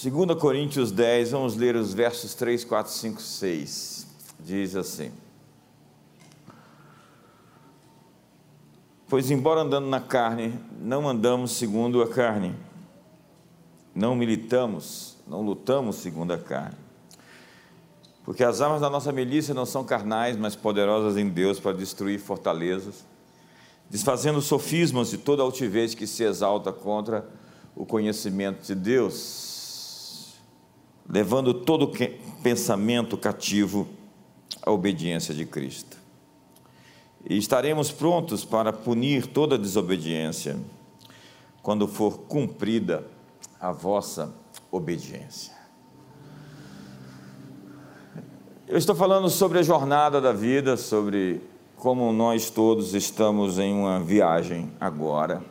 2 Coríntios 10, vamos ler os versos 3, 4, 5, 6. Diz assim: Pois, embora andando na carne, não andamos segundo a carne, não militamos, não lutamos segundo a carne. Porque as armas da nossa milícia não são carnais, mas poderosas em Deus para destruir fortalezas, desfazendo sofismas de toda altivez que se exalta contra o conhecimento de Deus, levando todo pensamento cativo à obediência de Cristo e estaremos prontos para punir toda desobediência quando for cumprida a vossa obediência. Eu estou falando sobre a jornada da vida, sobre como nós todos estamos em uma viagem agora.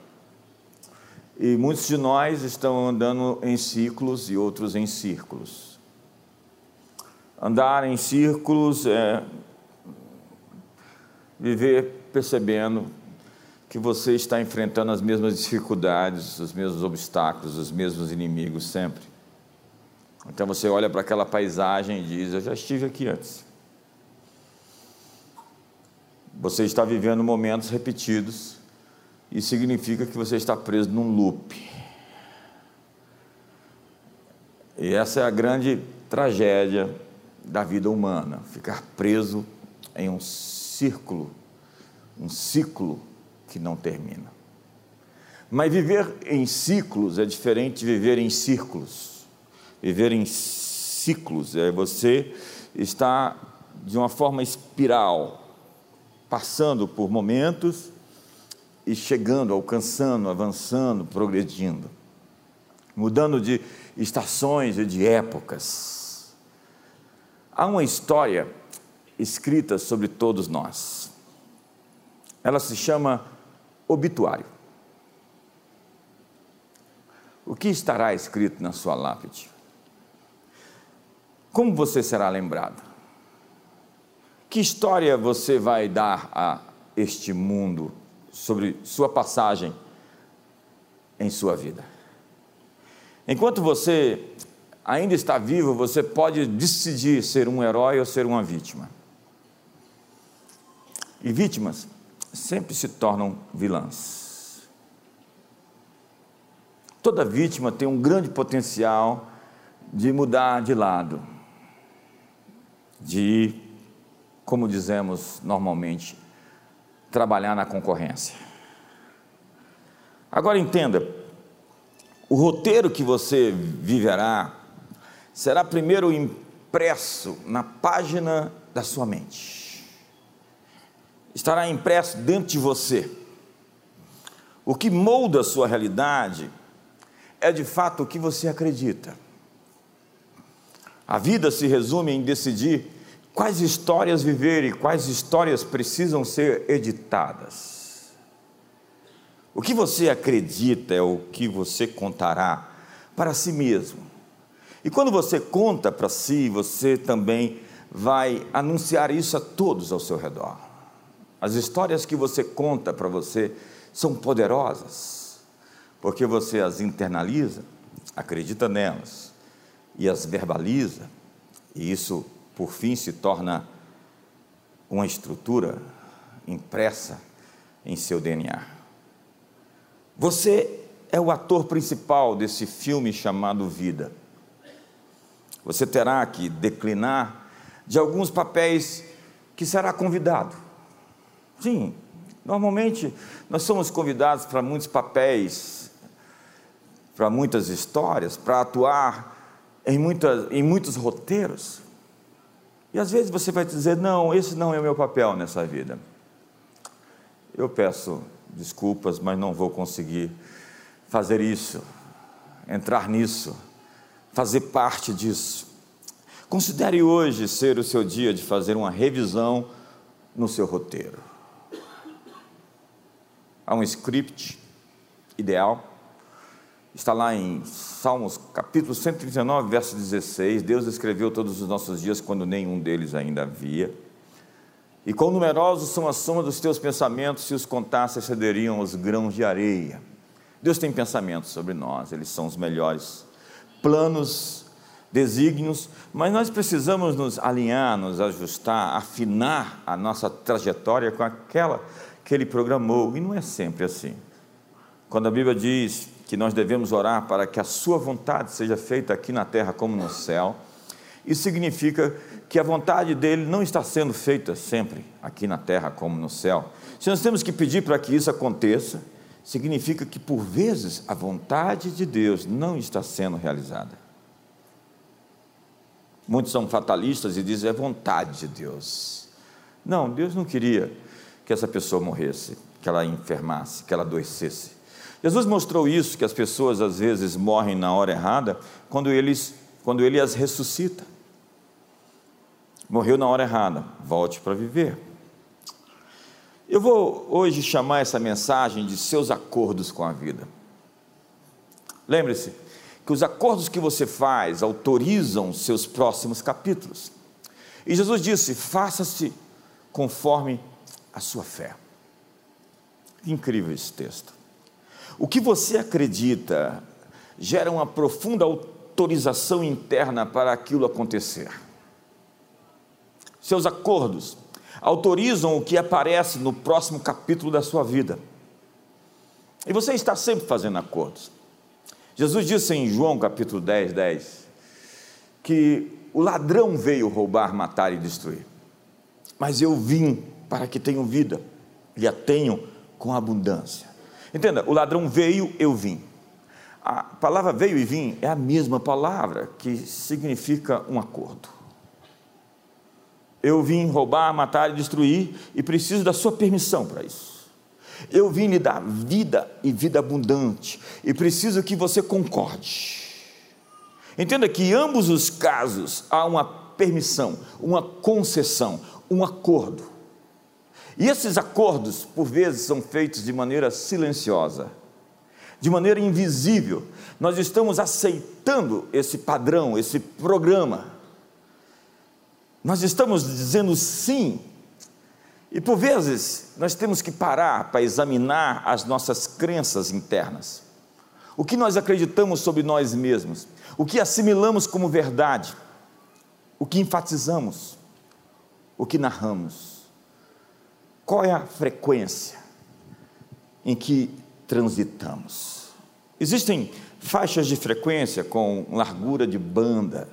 E muitos de nós estão andando em ciclos e outros em círculos. Andar em círculos é viver percebendo que você está enfrentando as mesmas dificuldades, os mesmos obstáculos, os mesmos inimigos sempre. Então você olha para aquela paisagem e diz: Eu já estive aqui antes. Você está vivendo momentos repetidos e significa que você está preso num loop. E essa é a grande tragédia da vida humana, ficar preso em um círculo, um ciclo que não termina. Mas viver em ciclos é diferente de viver em círculos. Viver em ciclos é você estar de uma forma espiral, passando por momentos e chegando, alcançando, avançando, progredindo, mudando de estações e de épocas. Há uma história escrita sobre todos nós. Ela se chama obituário. O que estará escrito na sua lápide? Como você será lembrado? Que história você vai dar a este mundo sobre sua passagem em sua vida? Enquanto você ainda está vivo, você pode decidir ser um herói ou ser uma vítima. E vítimas sempre se tornam vilãs. Toda vítima tem um grande potencial de mudar de lado, de, como dizemos normalmente, trabalhar na concorrência. Agora entenda, o roteiro que você viverá será primeiro impresso na página da sua mente estará impresso dentro de você. O que molda a sua realidade é de fato o que você acredita. A vida se resume em decidir quais histórias viver e quais histórias precisam ser editadas. O que você acredita é o que você contará para si mesmo. E quando você conta para si, você também vai anunciar isso a todos ao seu redor. As histórias que você conta para você são poderosas, porque você as internaliza, acredita nelas e as verbaliza, e isso, por fim, se torna uma estrutura impressa em seu DNA. Você é o ator principal desse filme chamado Vida. Você terá que declinar de alguns papéis que será convidado Sim, normalmente nós somos convidados para muitos papéis, para muitas histórias, para atuar em, muitas, em muitos roteiros. E às vezes você vai dizer: não, esse não é o meu papel nessa vida. Eu peço desculpas, mas não vou conseguir fazer isso, entrar nisso, fazer parte disso. Considere hoje ser o seu dia de fazer uma revisão no seu roteiro. Há um script ideal. Está lá em Salmos capítulo 139, verso 16. Deus escreveu todos os nossos dias quando nenhum deles ainda havia. E quão numerosos são a soma dos teus pensamentos, se os contasse, excederiam os grãos de areia. Deus tem pensamentos sobre nós, eles são os melhores planos, desígnios, mas nós precisamos nos alinhar, nos ajustar, afinar a nossa trajetória com aquela que Ele programou, e não é sempre assim. Quando a Bíblia diz que nós devemos orar para que a Sua vontade seja feita aqui na terra como no céu, isso significa que a vontade dele não está sendo feita sempre aqui na terra como no céu. Se nós temos que pedir para que isso aconteça, significa que por vezes a vontade de Deus não está sendo realizada. Muitos são fatalistas e dizem é vontade de Deus. Não, Deus não queria que essa pessoa morresse, que ela enfermasse, que ela adoecesse. Jesus mostrou isso, que as pessoas às vezes morrem na hora errada, quando, eles, quando ele as ressuscita. Morreu na hora errada, volte para viver. Eu vou hoje chamar essa mensagem de seus acordos com a vida. Lembre-se que os acordos que você faz autorizam seus próximos capítulos. E Jesus disse: faça-se conforme a sua fé. Incrível esse texto. O que você acredita gera uma profunda autorização interna para aquilo acontecer seus acordos, autorizam o que aparece no próximo capítulo da sua vida. E você está sempre fazendo acordos. Jesus disse em João capítulo 10, 10, que o ladrão veio roubar, matar e destruir. Mas eu vim para que tenham vida e a tenham com abundância. Entenda, o ladrão veio, eu vim. A palavra veio e vim é a mesma palavra que significa um acordo. Eu vim roubar, matar e destruir e preciso da sua permissão para isso. Eu vim lhe dar vida e vida abundante e preciso que você concorde. Entenda que em ambos os casos há uma permissão, uma concessão, um acordo. E esses acordos, por vezes, são feitos de maneira silenciosa, de maneira invisível. Nós estamos aceitando esse padrão, esse programa nós estamos dizendo sim. E por vezes nós temos que parar para examinar as nossas crenças internas. O que nós acreditamos sobre nós mesmos, o que assimilamos como verdade, o que enfatizamos, o que narramos. Qual é a frequência em que transitamos? Existem faixas de frequência com largura de banda,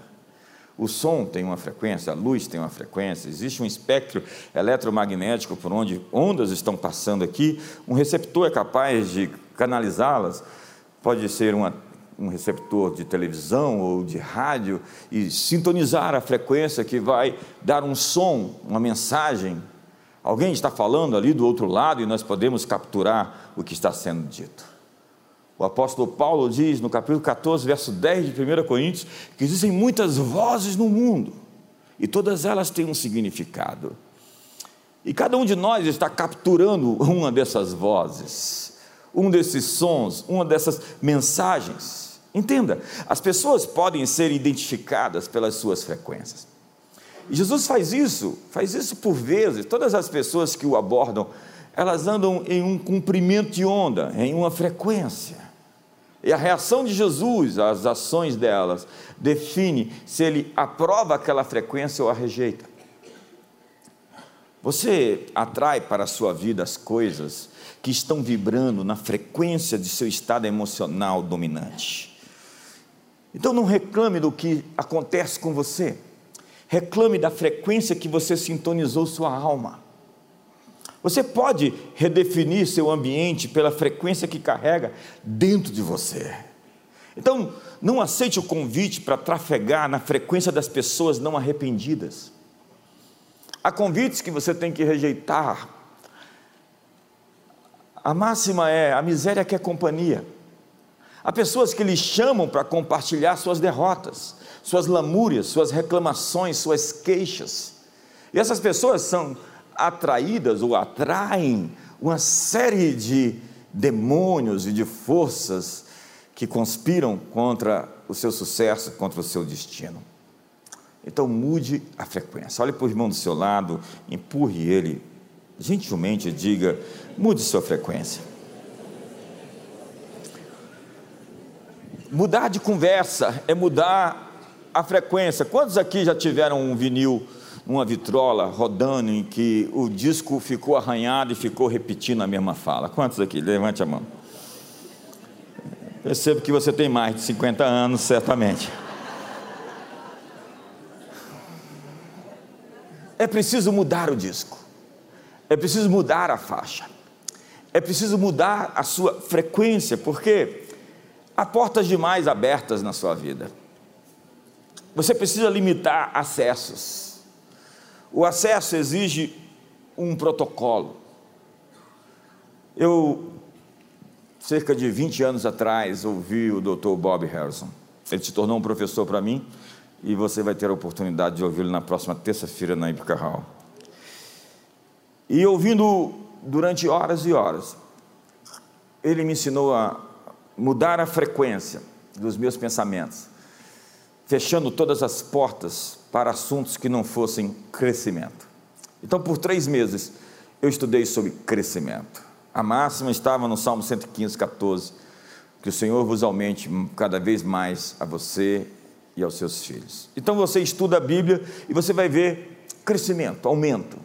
o som tem uma frequência, a luz tem uma frequência, existe um espectro eletromagnético por onde ondas estão passando aqui, um receptor é capaz de canalizá-las, pode ser uma, um receptor de televisão ou de rádio e sintonizar a frequência que vai dar um som, uma mensagem. Alguém está falando ali do outro lado e nós podemos capturar o que está sendo dito. O apóstolo Paulo diz no capítulo 14, verso 10 de 1 Coríntios, que existem muitas vozes no mundo e todas elas têm um significado. E cada um de nós está capturando uma dessas vozes, um desses sons, uma dessas mensagens. Entenda, as pessoas podem ser identificadas pelas suas frequências. Jesus faz isso, faz isso por vezes. Todas as pessoas que o abordam, elas andam em um comprimento de onda, em uma frequência. E a reação de Jesus às ações delas define se ele aprova aquela frequência ou a rejeita. Você atrai para a sua vida as coisas que estão vibrando na frequência de seu estado emocional dominante. Então não reclame do que acontece com você, reclame da frequência que você sintonizou sua alma. Você pode redefinir seu ambiente pela frequência que carrega dentro de você. Então, não aceite o convite para trafegar na frequência das pessoas não arrependidas. Há convites que você tem que rejeitar. A máxima é: a miséria quer companhia. Há pessoas que lhe chamam para compartilhar suas derrotas, suas lamúrias, suas reclamações, suas queixas. E essas pessoas são atraídas ou atraem uma série de demônios e de forças que conspiram contra o seu sucesso, contra o seu destino. Então mude a frequência. Olhe para o irmão do seu lado, empurre ele gentilmente diga: mude sua frequência. Mudar de conversa é mudar a frequência. Quantos aqui já tiveram um vinil, uma vitrola rodando em que o disco ficou arranhado e ficou repetindo a mesma fala? Quantos aqui? Levante a mão. Percebo que você tem mais de 50 anos, certamente. É preciso mudar o disco. É preciso mudar a faixa. É preciso mudar a sua frequência, porque há portas demais abertas na sua vida. Você precisa limitar acessos. O acesso exige um protocolo. Eu, cerca de 20 anos atrás, ouvi o Dr. Bob Harrison. Ele se tornou um professor para mim e você vai ter a oportunidade de ouvi-lo na próxima terça-feira na Ipica Hall. E ouvindo durante horas e horas, ele me ensinou a mudar a frequência dos meus pensamentos, fechando todas as portas para assuntos que não fossem crescimento. Então, por três meses, eu estudei sobre crescimento. A máxima estava no Salmo 115, 14. Que o Senhor vos aumente cada vez mais a você e aos seus filhos. Então você estuda a Bíblia e você vai ver crescimento, aumento.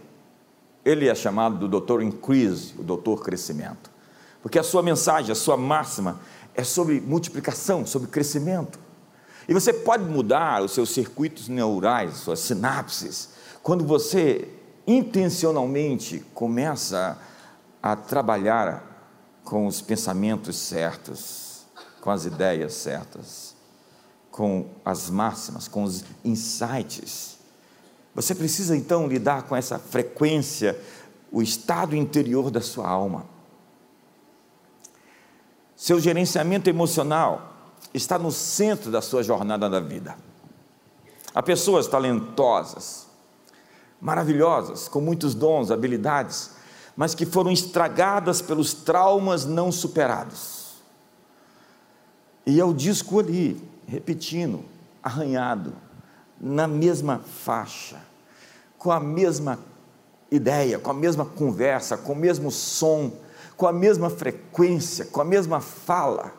Ele é chamado do doutor increase, o doutor crescimento. Porque a sua mensagem, a sua máxima é sobre multiplicação, sobre crescimento. E você pode mudar os seus circuitos neurais, suas sinapses, quando você intencionalmente começa a trabalhar com os pensamentos certos, com as ideias certas com as máximas, com os insights. Você precisa então lidar com essa frequência, o estado interior da sua alma. Seu gerenciamento emocional está no centro da sua jornada da vida. Há pessoas talentosas, maravilhosas, com muitos dons, habilidades, mas que foram estragadas pelos traumas não superados. E é o disco ali, repetindo, arranhado, na mesma faixa, com a mesma ideia, com a mesma conversa, com o mesmo som, com a mesma frequência, com a mesma fala.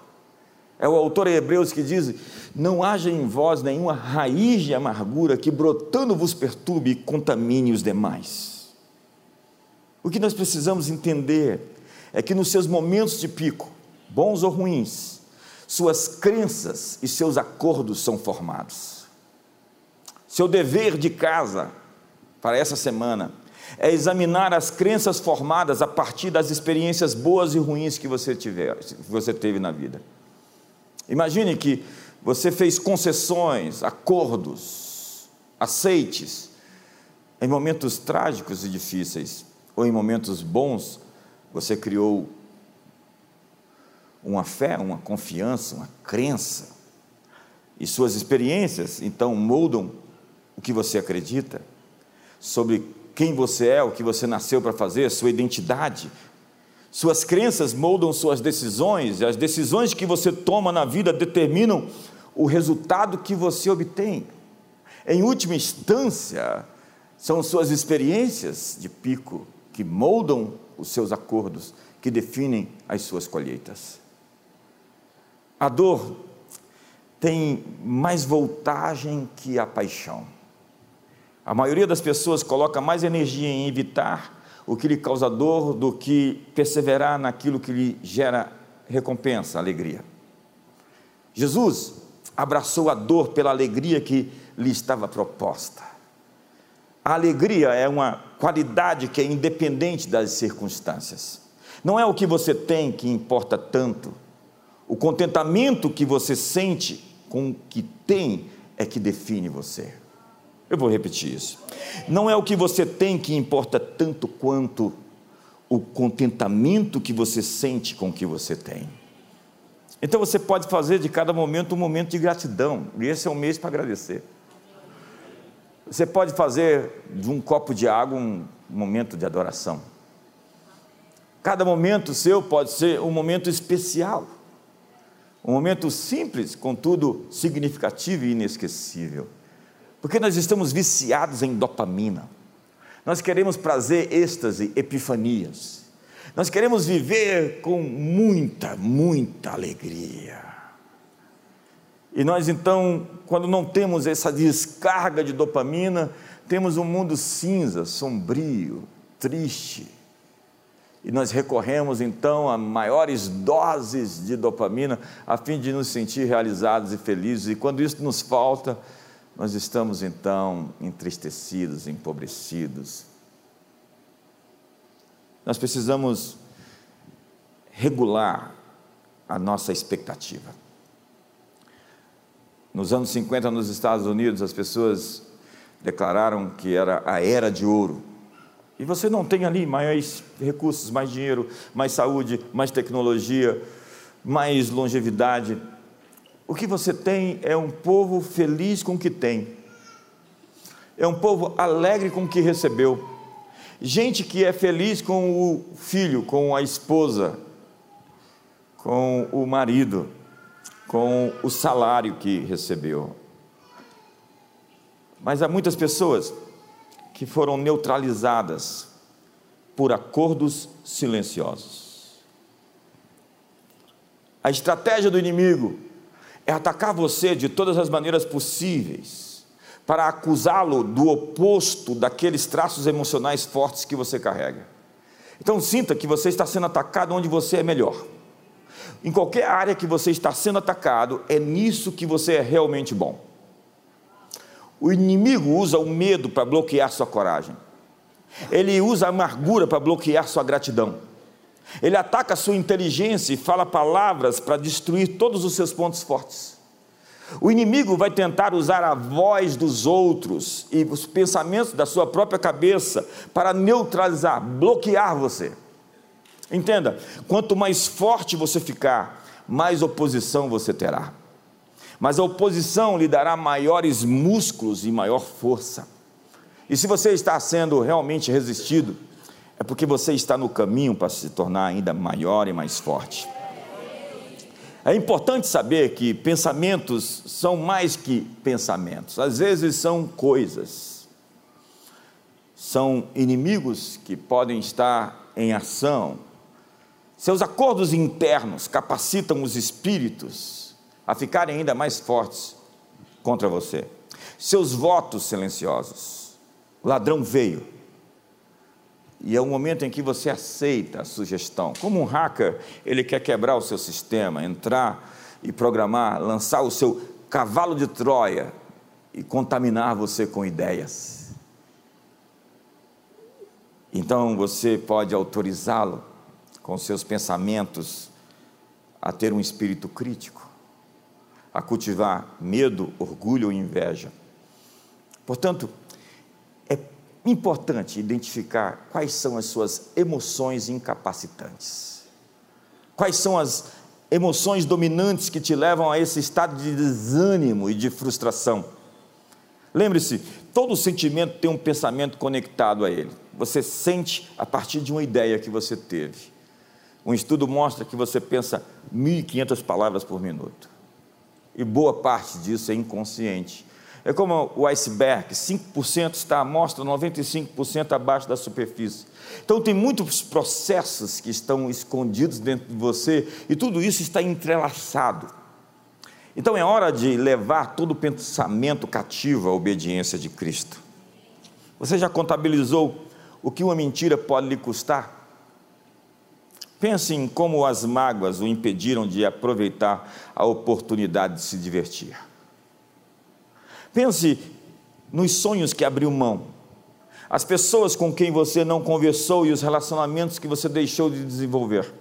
É o autor de Hebreus que diz: Não haja em vós nenhuma raiz de amargura que brotando vos perturbe e contamine os demais. O que nós precisamos entender é que nos seus momentos de pico, bons ou ruins, suas crenças e seus acordos são formados. Seu dever de casa para essa semana é examinar as crenças formadas a partir das experiências boas e ruins que você tiver, que você teve na vida. Imagine que você fez concessões, acordos, aceites em momentos trágicos e difíceis, ou em momentos bons, você criou uma fé, uma confiança, uma crença. E suas experiências, então, moldam o que você acredita, sobre quem você é, o que você nasceu para fazer, sua identidade. Suas crenças moldam suas decisões, e as decisões que você toma na vida determinam o resultado que você obtém. Em última instância, são suas experiências de pico que moldam os seus acordos, que definem as suas colheitas. A dor tem mais voltagem que a paixão. A maioria das pessoas coloca mais energia em evitar o que lhe causa dor do que perseverar naquilo que lhe gera recompensa, alegria. Jesus abraçou a dor pela alegria que lhe estava proposta. A alegria é uma qualidade que é independente das circunstâncias. Não é o que você tem que importa tanto, o contentamento que você sente com o que tem é que define você. Eu vou repetir isso. Não é o que você tem que importa tanto quanto o contentamento que você sente com o que você tem. Então você pode fazer de cada momento um momento de gratidão, e esse é um mês para agradecer. Você pode fazer de um copo de água um momento de adoração. Cada momento seu pode ser um momento especial. Um momento simples, contudo significativo e inesquecível. Porque nós estamos viciados em dopamina. Nós queremos prazer, êxtase, epifanias. Nós queremos viver com muita, muita alegria. E nós então, quando não temos essa descarga de dopamina, temos um mundo cinza, sombrio, triste. E nós recorremos então a maiores doses de dopamina a fim de nos sentir realizados e felizes. E quando isso nos falta, nós estamos então entristecidos, empobrecidos. Nós precisamos regular a nossa expectativa. Nos anos 50, nos Estados Unidos, as pessoas declararam que era a era de ouro. E você não tem ali mais recursos, mais dinheiro, mais saúde, mais tecnologia, mais longevidade. O que você tem é um povo feliz com o que tem, é um povo alegre com o que recebeu, gente que é feliz com o filho, com a esposa, com o marido, com o salário que recebeu. Mas há muitas pessoas que foram neutralizadas por acordos silenciosos. A estratégia do inimigo é atacar você de todas as maneiras possíveis, para acusá-lo do oposto daqueles traços emocionais fortes que você carrega. Então sinta que você está sendo atacado onde você é melhor. Em qualquer área que você está sendo atacado, é nisso que você é realmente bom. O inimigo usa o medo para bloquear sua coragem. Ele usa a amargura para bloquear sua gratidão. Ele ataca a sua inteligência e fala palavras para destruir todos os seus pontos fortes. O inimigo vai tentar usar a voz dos outros e os pensamentos da sua própria cabeça para neutralizar, bloquear você. Entenda, quanto mais forte você ficar, mais oposição você terá. Mas a oposição lhe dará maiores músculos e maior força. E se você está sendo realmente resistido, é porque você está no caminho para se tornar ainda maior e mais forte. É importante saber que pensamentos são mais que pensamentos, às vezes são coisas, são inimigos que podem estar em ação, seus acordos internos capacitam os espíritos a ficarem ainda mais fortes contra você. Seus votos silenciosos. O ladrão veio. E é o momento em que você aceita a sugestão. Como um hacker, ele quer quebrar o seu sistema, entrar e programar, lançar o seu cavalo de Troia e contaminar você com ideias. Então você pode autorizá-lo com seus pensamentos a ter um espírito crítico, a cultivar medo, orgulho ou inveja. Portanto, importante identificar quais são as suas emoções incapacitantes. Quais são as emoções dominantes que te levam a esse estado de desânimo e de frustração. Lembre-se, todo sentimento tem um pensamento conectado a ele. Você sente a partir de uma ideia que você teve. Um estudo mostra que você pensa 1.500 palavras por minuto. E boa parte disso é inconsciente. É como o iceberg, 5% está à mostra, 95% abaixo da superfície. Então tem muitos processos que estão escondidos dentro de você e tudo isso está entrelaçado. Então é hora de levar todo o pensamento cativo à obediência de Cristo. Você já contabilizou o que uma mentira pode lhe custar? Pense em como as mágoas o impediram de aproveitar a oportunidade de se divertir. Pense nos sonhos que abriu mão, as pessoas com quem você não conversou e os relacionamentos que você deixou de desenvolver.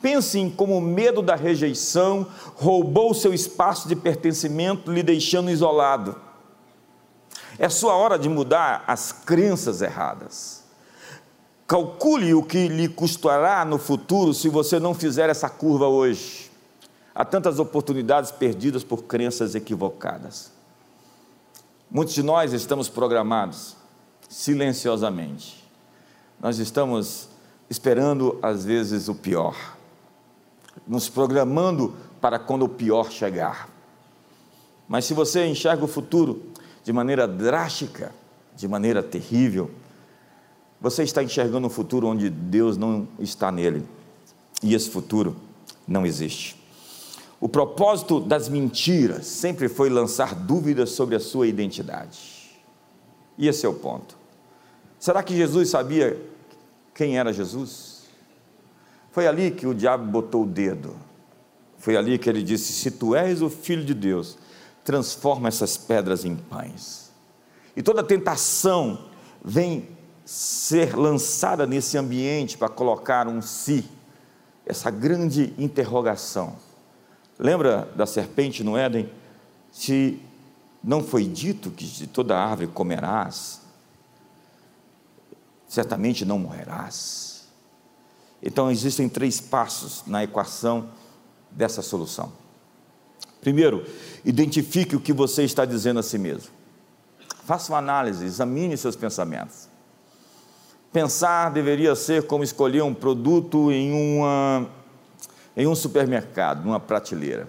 Pense em como o medo da rejeição roubou seu espaço de pertencimento, lhe deixando isolado. É sua hora de mudar as crenças erradas. Calcule o que lhe custará no futuro se você não fizer essa curva hoje. Há tantas oportunidades perdidas por crenças equivocadas. Muitos de nós estamos programados silenciosamente. Nós estamos esperando, às vezes, o pior, nos programando para quando o pior chegar. Mas se você enxerga o futuro de maneira drástica, de maneira terrível, você está enxergando um futuro onde Deus não está nele. E esse futuro não existe. O propósito das mentiras sempre foi lançar dúvidas sobre a sua identidade. E esse é o ponto. Será que Jesus sabia quem era Jesus? Foi ali que o diabo botou o dedo. Foi ali que ele disse: Se tu és o filho de Deus, transforma essas pedras em pães. E toda tentação vem ser lançada nesse ambiente para colocar um si, essa grande interrogação. Lembra da serpente no Éden? Se não foi dito que de toda árvore comerás, certamente não morrerás. Então existem três passos na equação dessa solução. Primeiro, identifique o que você está dizendo a si mesmo. Faça uma análise, examine seus pensamentos. Pensar deveria ser como escolher um produto em, uma, em um supermercado, numa prateleira.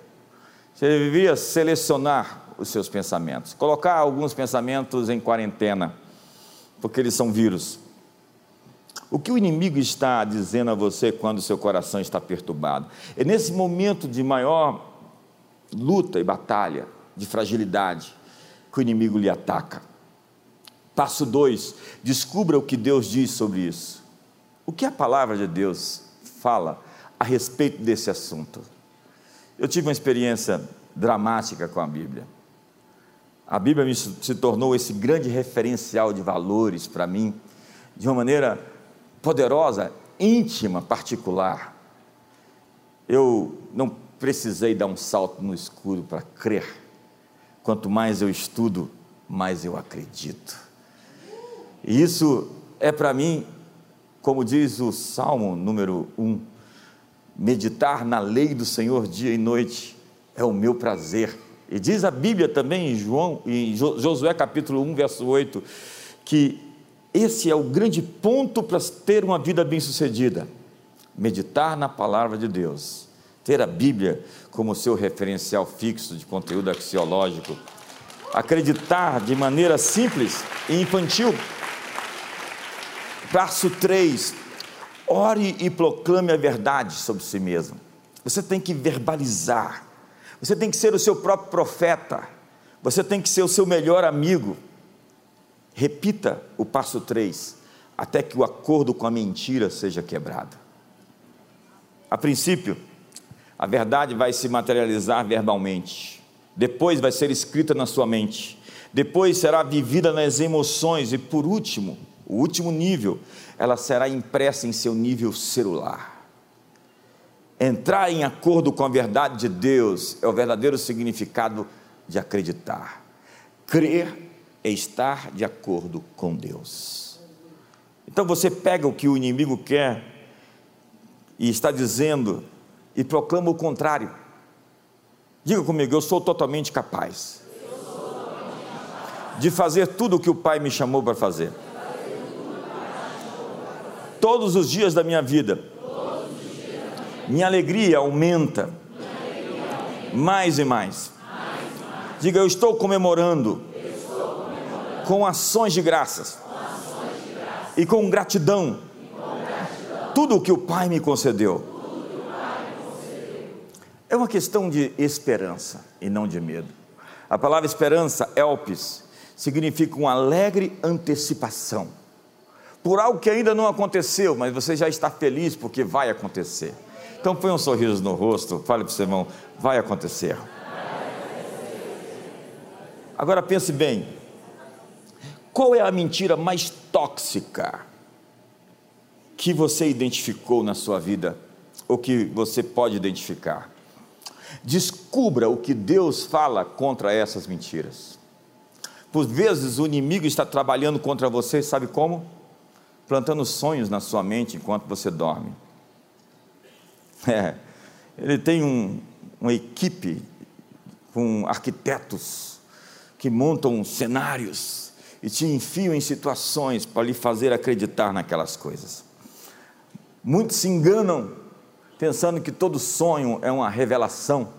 Você deveria selecionar os seus pensamentos, colocar alguns pensamentos em quarentena, porque eles são vírus. O que o inimigo está dizendo a você quando seu coração está perturbado? É nesse momento de maior luta e batalha, de fragilidade, que o inimigo lhe ataca. Passo 2: descubra o que Deus diz sobre isso. O que a palavra de Deus fala a respeito desse assunto? Eu tive uma experiência dramática com a Bíblia. A Bíblia se tornou esse grande referencial de valores para mim, de uma maneira poderosa, íntima, particular. Eu não precisei dar um salto no escuro para crer. Quanto mais eu estudo, mais eu acredito. E isso é para mim, como diz o Salmo número 1, meditar na lei do Senhor dia e noite é o meu prazer. E diz a Bíblia também em João, em Josué capítulo 1, verso 8, que esse é o grande ponto para ter uma vida bem-sucedida. Meditar na palavra de Deus, ter a Bíblia como seu referencial fixo de conteúdo axiológico, acreditar de maneira simples e infantil. Passo 3. Ore e proclame a verdade sobre si mesmo. Você tem que verbalizar. Você tem que ser o seu próprio profeta. Você tem que ser o seu melhor amigo. Repita o passo 3, até que o acordo com a mentira seja quebrado. A princípio, a verdade vai se materializar verbalmente, depois vai ser escrita na sua mente, depois será vivida nas emoções e, por último, o último nível, ela será impressa em seu nível celular. Entrar em acordo com a verdade de Deus é o verdadeiro significado de acreditar. Crer é estar de acordo com Deus. Então você pega o que o inimigo quer e está dizendo e proclama o contrário. Diga comigo, eu sou totalmente capaz de fazer tudo o que o Pai me chamou para fazer. Todos os dias da minha vida, minha alegria aumenta mais e mais. Diga, eu estou comemorando com ações de graças, e com gratidão, tudo o que o Pai me concedeu. É uma questão de esperança e não de medo. A palavra esperança, elpis, significa uma alegre antecipação por algo que ainda não aconteceu, mas você já está feliz porque vai acontecer. Então põe um sorriso no rosto, fale para o seu irmão, vai acontecer. Agora pense bem, qual é a mentira mais tóxica que você identificou na sua vida, ou que você pode identificar? Descubra o que Deus fala contra essas mentiras. Por vezes o inimigo está trabalhando contra você, sabe como? Plantando sonhos na sua mente enquanto você dorme. É, ele tem um, uma equipe com arquitetos que montam cenários e te enfiam em situações para lhe fazer acreditar naquelas coisas. Muitos se enganam pensando que todo sonho é uma revelação.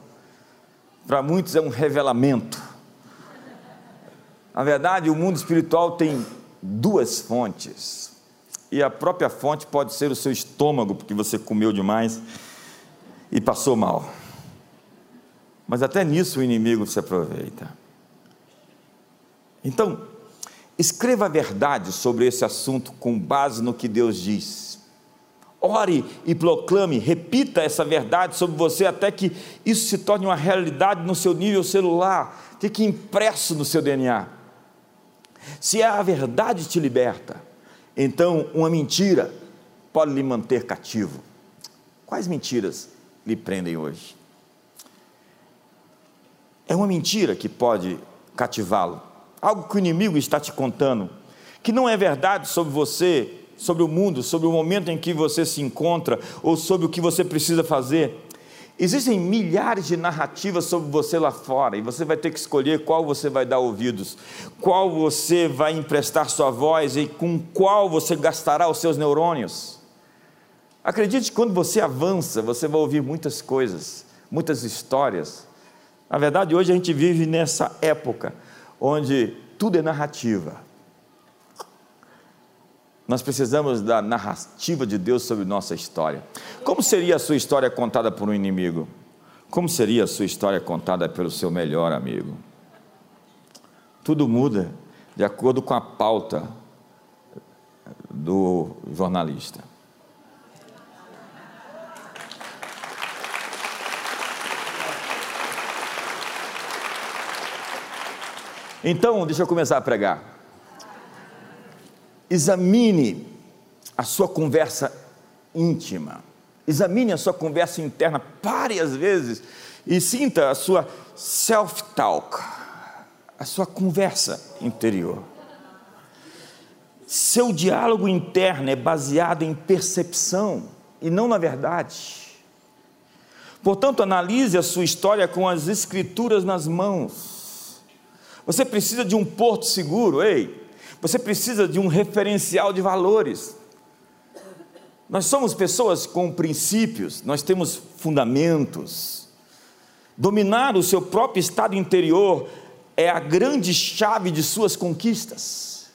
Para muitos é um revelamento. Na verdade, o mundo espiritual tem duas fontes. E a própria fonte pode ser o seu estômago, porque você comeu demais e passou mal. Mas até nisso o inimigo se aproveita. Então, escreva a verdade sobre esse assunto com base no que Deus diz. Ore e proclame, repita essa verdade sobre você até que isso se torne uma realidade no seu nível celular, fique impresso no seu DNA. Se a verdade te liberta, então uma mentira pode lhe manter cativo. Quais mentiras lhe prendem hoje? É uma mentira que pode cativá-lo, algo que o inimigo está te contando, que não é verdade sobre você, sobre o mundo, sobre o momento em que você se encontra ou sobre o que você precisa fazer. Existem milhares de narrativas sobre você lá fora e você vai ter que escolher qual você vai dar ouvidos, qual você vai emprestar sua voz e com qual você gastará os seus neurônios. Acredite, quando você avança, você vai ouvir muitas coisas, muitas histórias. Na verdade, hoje a gente vive nessa época onde tudo é narrativa. Nós precisamos da narrativa de Deus sobre nossa história. Como seria a sua história contada por um inimigo? Como seria a sua história contada pelo seu melhor amigo? Tudo muda de acordo com a pauta do jornalista. Então, deixa eu começar a pregar. Examine a sua conversa íntima. Examine a sua conversa interna, pare às vezes e sinta a sua self-talk, a sua conversa interior. Seu diálogo interno é baseado em percepção e não na verdade. Portanto, analise a sua história com as escrituras nas mãos você precisa de um porto seguro, ei. Você precisa de um referencial de valores. Nós somos pessoas com princípios, nós temos fundamentos. Dominar o seu próprio estado interior é a grande chave de suas conquistas.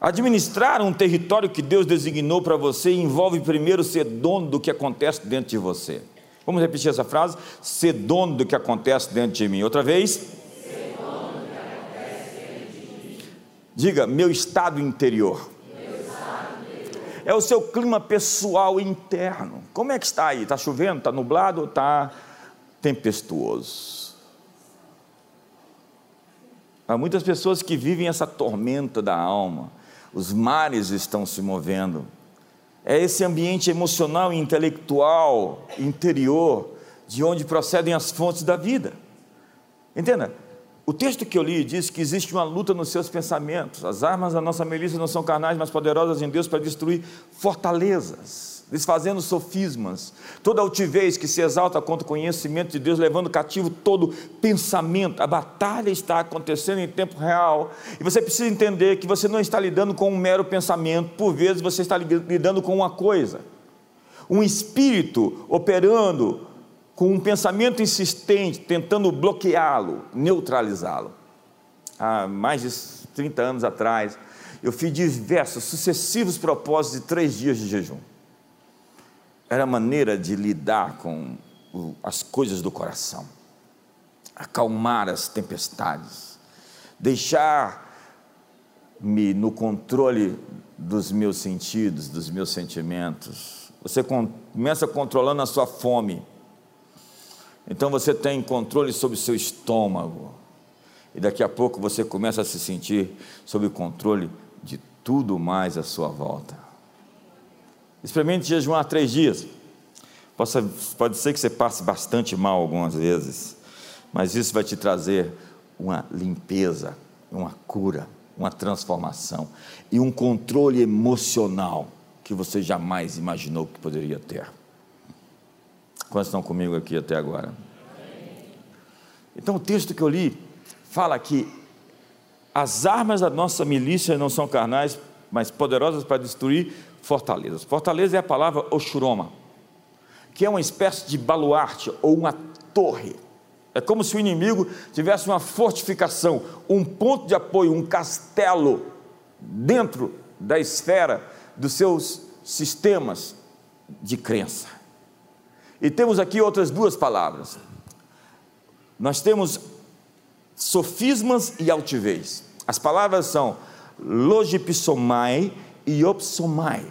Administrar um território que Deus designou para você envolve primeiro ser dono do que acontece dentro de você. Vamos repetir essa frase? Ser dono do que acontece dentro de mim. Outra vez. Diga, meu estado interior. É o seu clima pessoal interno. Como é que está aí? Está chovendo? Está nublado? Está tempestuoso? Há muitas pessoas que vivem essa tormenta da alma. Os mares estão se movendo é esse ambiente emocional e intelectual interior de onde procedem as fontes da vida. Entenda? O texto que eu li diz que existe uma luta nos seus pensamentos. As armas da nossa milícia não são carnais, mas poderosas em Deus para destruir fortalezas desfazendo sofismas, toda altivez que se exalta contra o conhecimento de Deus, levando cativo todo pensamento. A batalha está acontecendo em tempo real e você precisa entender que você não está lidando com um mero pensamento, por vezes você está lidando com uma coisa, um espírito operando com um pensamento insistente, tentando bloqueá-lo, neutralizá-lo. Há mais de 30 anos atrás, eu fiz diversos, sucessivos propósitos de três dias de jejum era a maneira de lidar com as coisas do coração, acalmar as tempestades, deixar-me no controle dos meus sentidos, dos meus sentimentos. Você começa controlando a sua fome, então você tem controle sobre o seu estômago, e daqui a pouco você começa a se sentir sob o controle de tudo mais à sua volta. Experimente jejuar três dias. Possa, pode ser que você passe bastante mal algumas vezes, mas isso vai te trazer uma limpeza, uma cura, uma transformação e um controle emocional que você jamais imaginou que poderia ter. Quantos estão comigo aqui até agora? Então, o texto que eu li fala que as armas da nossa milícia não são carnais, mas poderosas para destruir fortalezas. Fortaleza é a palavra Oshuroma, que é uma espécie de baluarte ou uma torre. É como se o inimigo tivesse uma fortificação, um ponto de apoio, um castelo dentro da esfera dos seus sistemas de crença. E temos aqui outras duas palavras. Nós temos sofismas e altivez. As palavras são logipsomai e opsomai.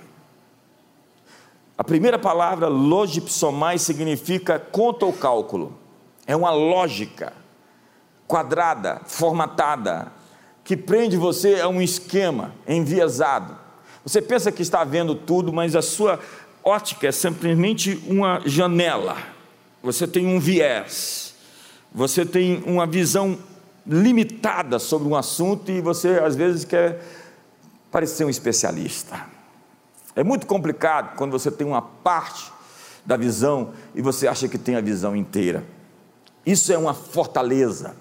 A primeira palavra, logipsomai, significa conta ou cálculo. É uma lógica quadrada, formatada, que prende você a um esquema enviesado. Você pensa que está vendo tudo, mas a sua ótica é simplesmente uma janela. Você tem um viés. Você tem uma visão limitada sobre um assunto e você às vezes quer parecer um especialista. É muito complicado quando você tem uma parte da visão e você acha que tem a visão inteira. Isso é uma fortaleza.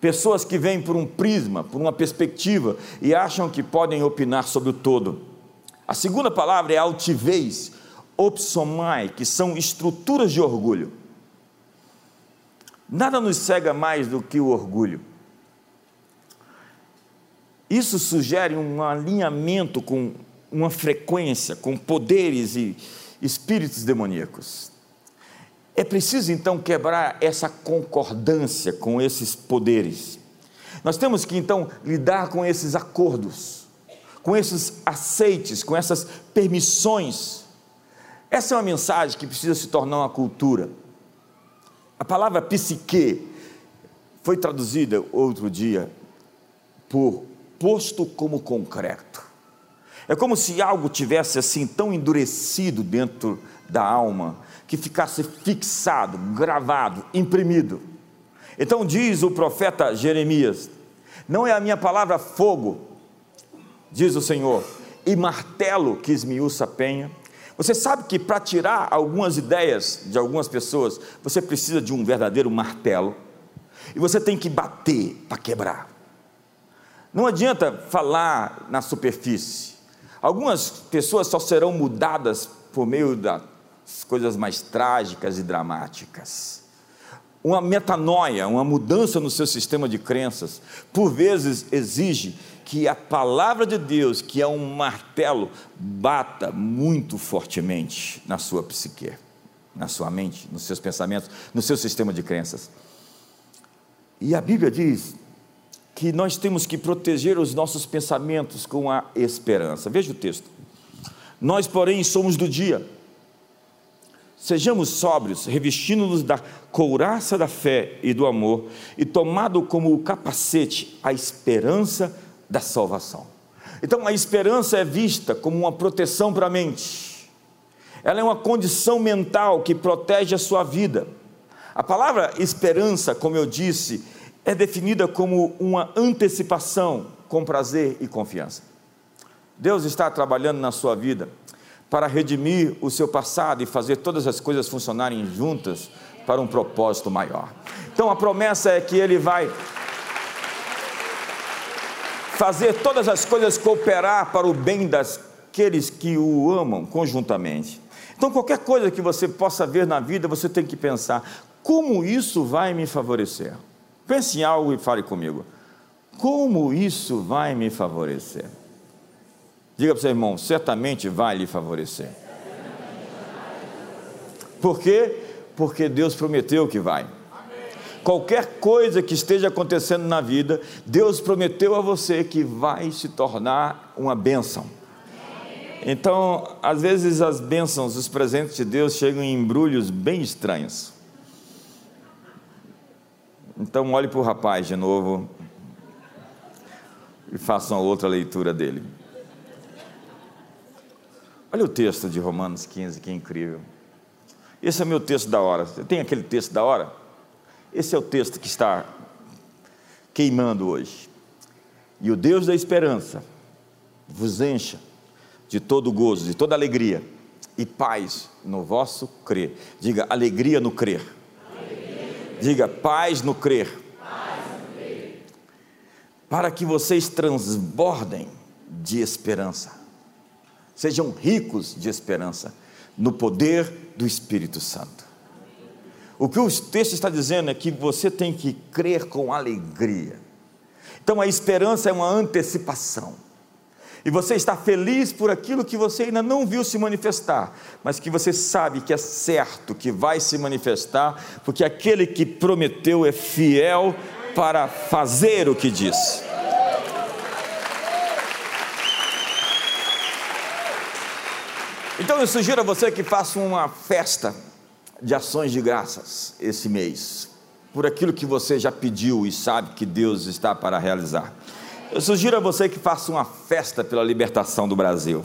Pessoas que vêm por um prisma, por uma perspectiva e acham que podem opinar sobre o todo. A segunda palavra é altivez, opsomai, que são estruturas de orgulho. Nada nos cega mais do que o orgulho. Isso sugere um alinhamento com uma frequência com poderes e espíritos demoníacos. É preciso então quebrar essa concordância com esses poderes. Nós temos que então lidar com esses acordos, com esses aceites, com essas permissões. Essa é uma mensagem que precisa se tornar uma cultura. A palavra psique foi traduzida outro dia por posto como concreto. É como se algo tivesse assim tão endurecido dentro da alma que ficasse fixado, gravado, imprimido. Então diz o profeta Jeremias: Não é a minha palavra fogo, diz o Senhor, e martelo que esmiuça a penha. Você sabe que para tirar algumas ideias de algumas pessoas, você precisa de um verdadeiro martelo. E você tem que bater para quebrar. Não adianta falar na superfície. Algumas pessoas só serão mudadas por meio das coisas mais trágicas e dramáticas. Uma metanoia, uma mudança no seu sistema de crenças, por vezes exige que a palavra de Deus, que é um martelo, bata muito fortemente na sua psique, na sua mente, nos seus pensamentos, no seu sistema de crenças. E a Bíblia diz que nós temos que proteger os nossos pensamentos com a esperança. Veja o texto. Nós, porém, somos do dia. Sejamos sóbrios, revestindo-nos da couraça da fé e do amor, e tomado como o capacete a esperança da salvação. Então, a esperança é vista como uma proteção para a mente. Ela é uma condição mental que protege a sua vida. A palavra esperança, como eu disse, é definida como uma antecipação com prazer e confiança. Deus está trabalhando na sua vida para redimir o seu passado e fazer todas as coisas funcionarem juntas para um propósito maior. Então a promessa é que Ele vai fazer todas as coisas cooperar para o bem daqueles que o amam conjuntamente. Então, qualquer coisa que você possa ver na vida, você tem que pensar: como isso vai me favorecer? Pense em algo e fale comigo. Como isso vai me favorecer? Diga para o seu irmão, certamente vai lhe favorecer. Por quê? Porque Deus prometeu que vai. Qualquer coisa que esteja acontecendo na vida, Deus prometeu a você que vai se tornar uma bênção. Então, às vezes as bênçãos, os presentes de Deus chegam em embrulhos bem estranhos. Então, olhe para o rapaz de novo e faça uma outra leitura dele. Olha o texto de Romanos 15, que é incrível. Esse é o meu texto da hora. Você tem aquele texto da hora? Esse é o texto que está queimando hoje. E o Deus da esperança vos encha de todo gozo, de toda alegria e paz no vosso crer. Diga alegria no crer Diga paz no crer. Paz no crer. Para que vocês transbordem de esperança. Sejam ricos de esperança no poder do Espírito Santo. O que o texto está dizendo é que você tem que crer com alegria. Então a esperança é uma antecipação. E você está feliz por aquilo que você ainda não viu se manifestar, mas que você sabe que é certo que vai se manifestar, porque aquele que prometeu é fiel para fazer o que diz. Então eu sugiro a você que faça uma festa de ações de graças esse mês, por aquilo que você já pediu e sabe que Deus está para realizar. Eu sugiro a você que faça uma festa pela libertação do Brasil.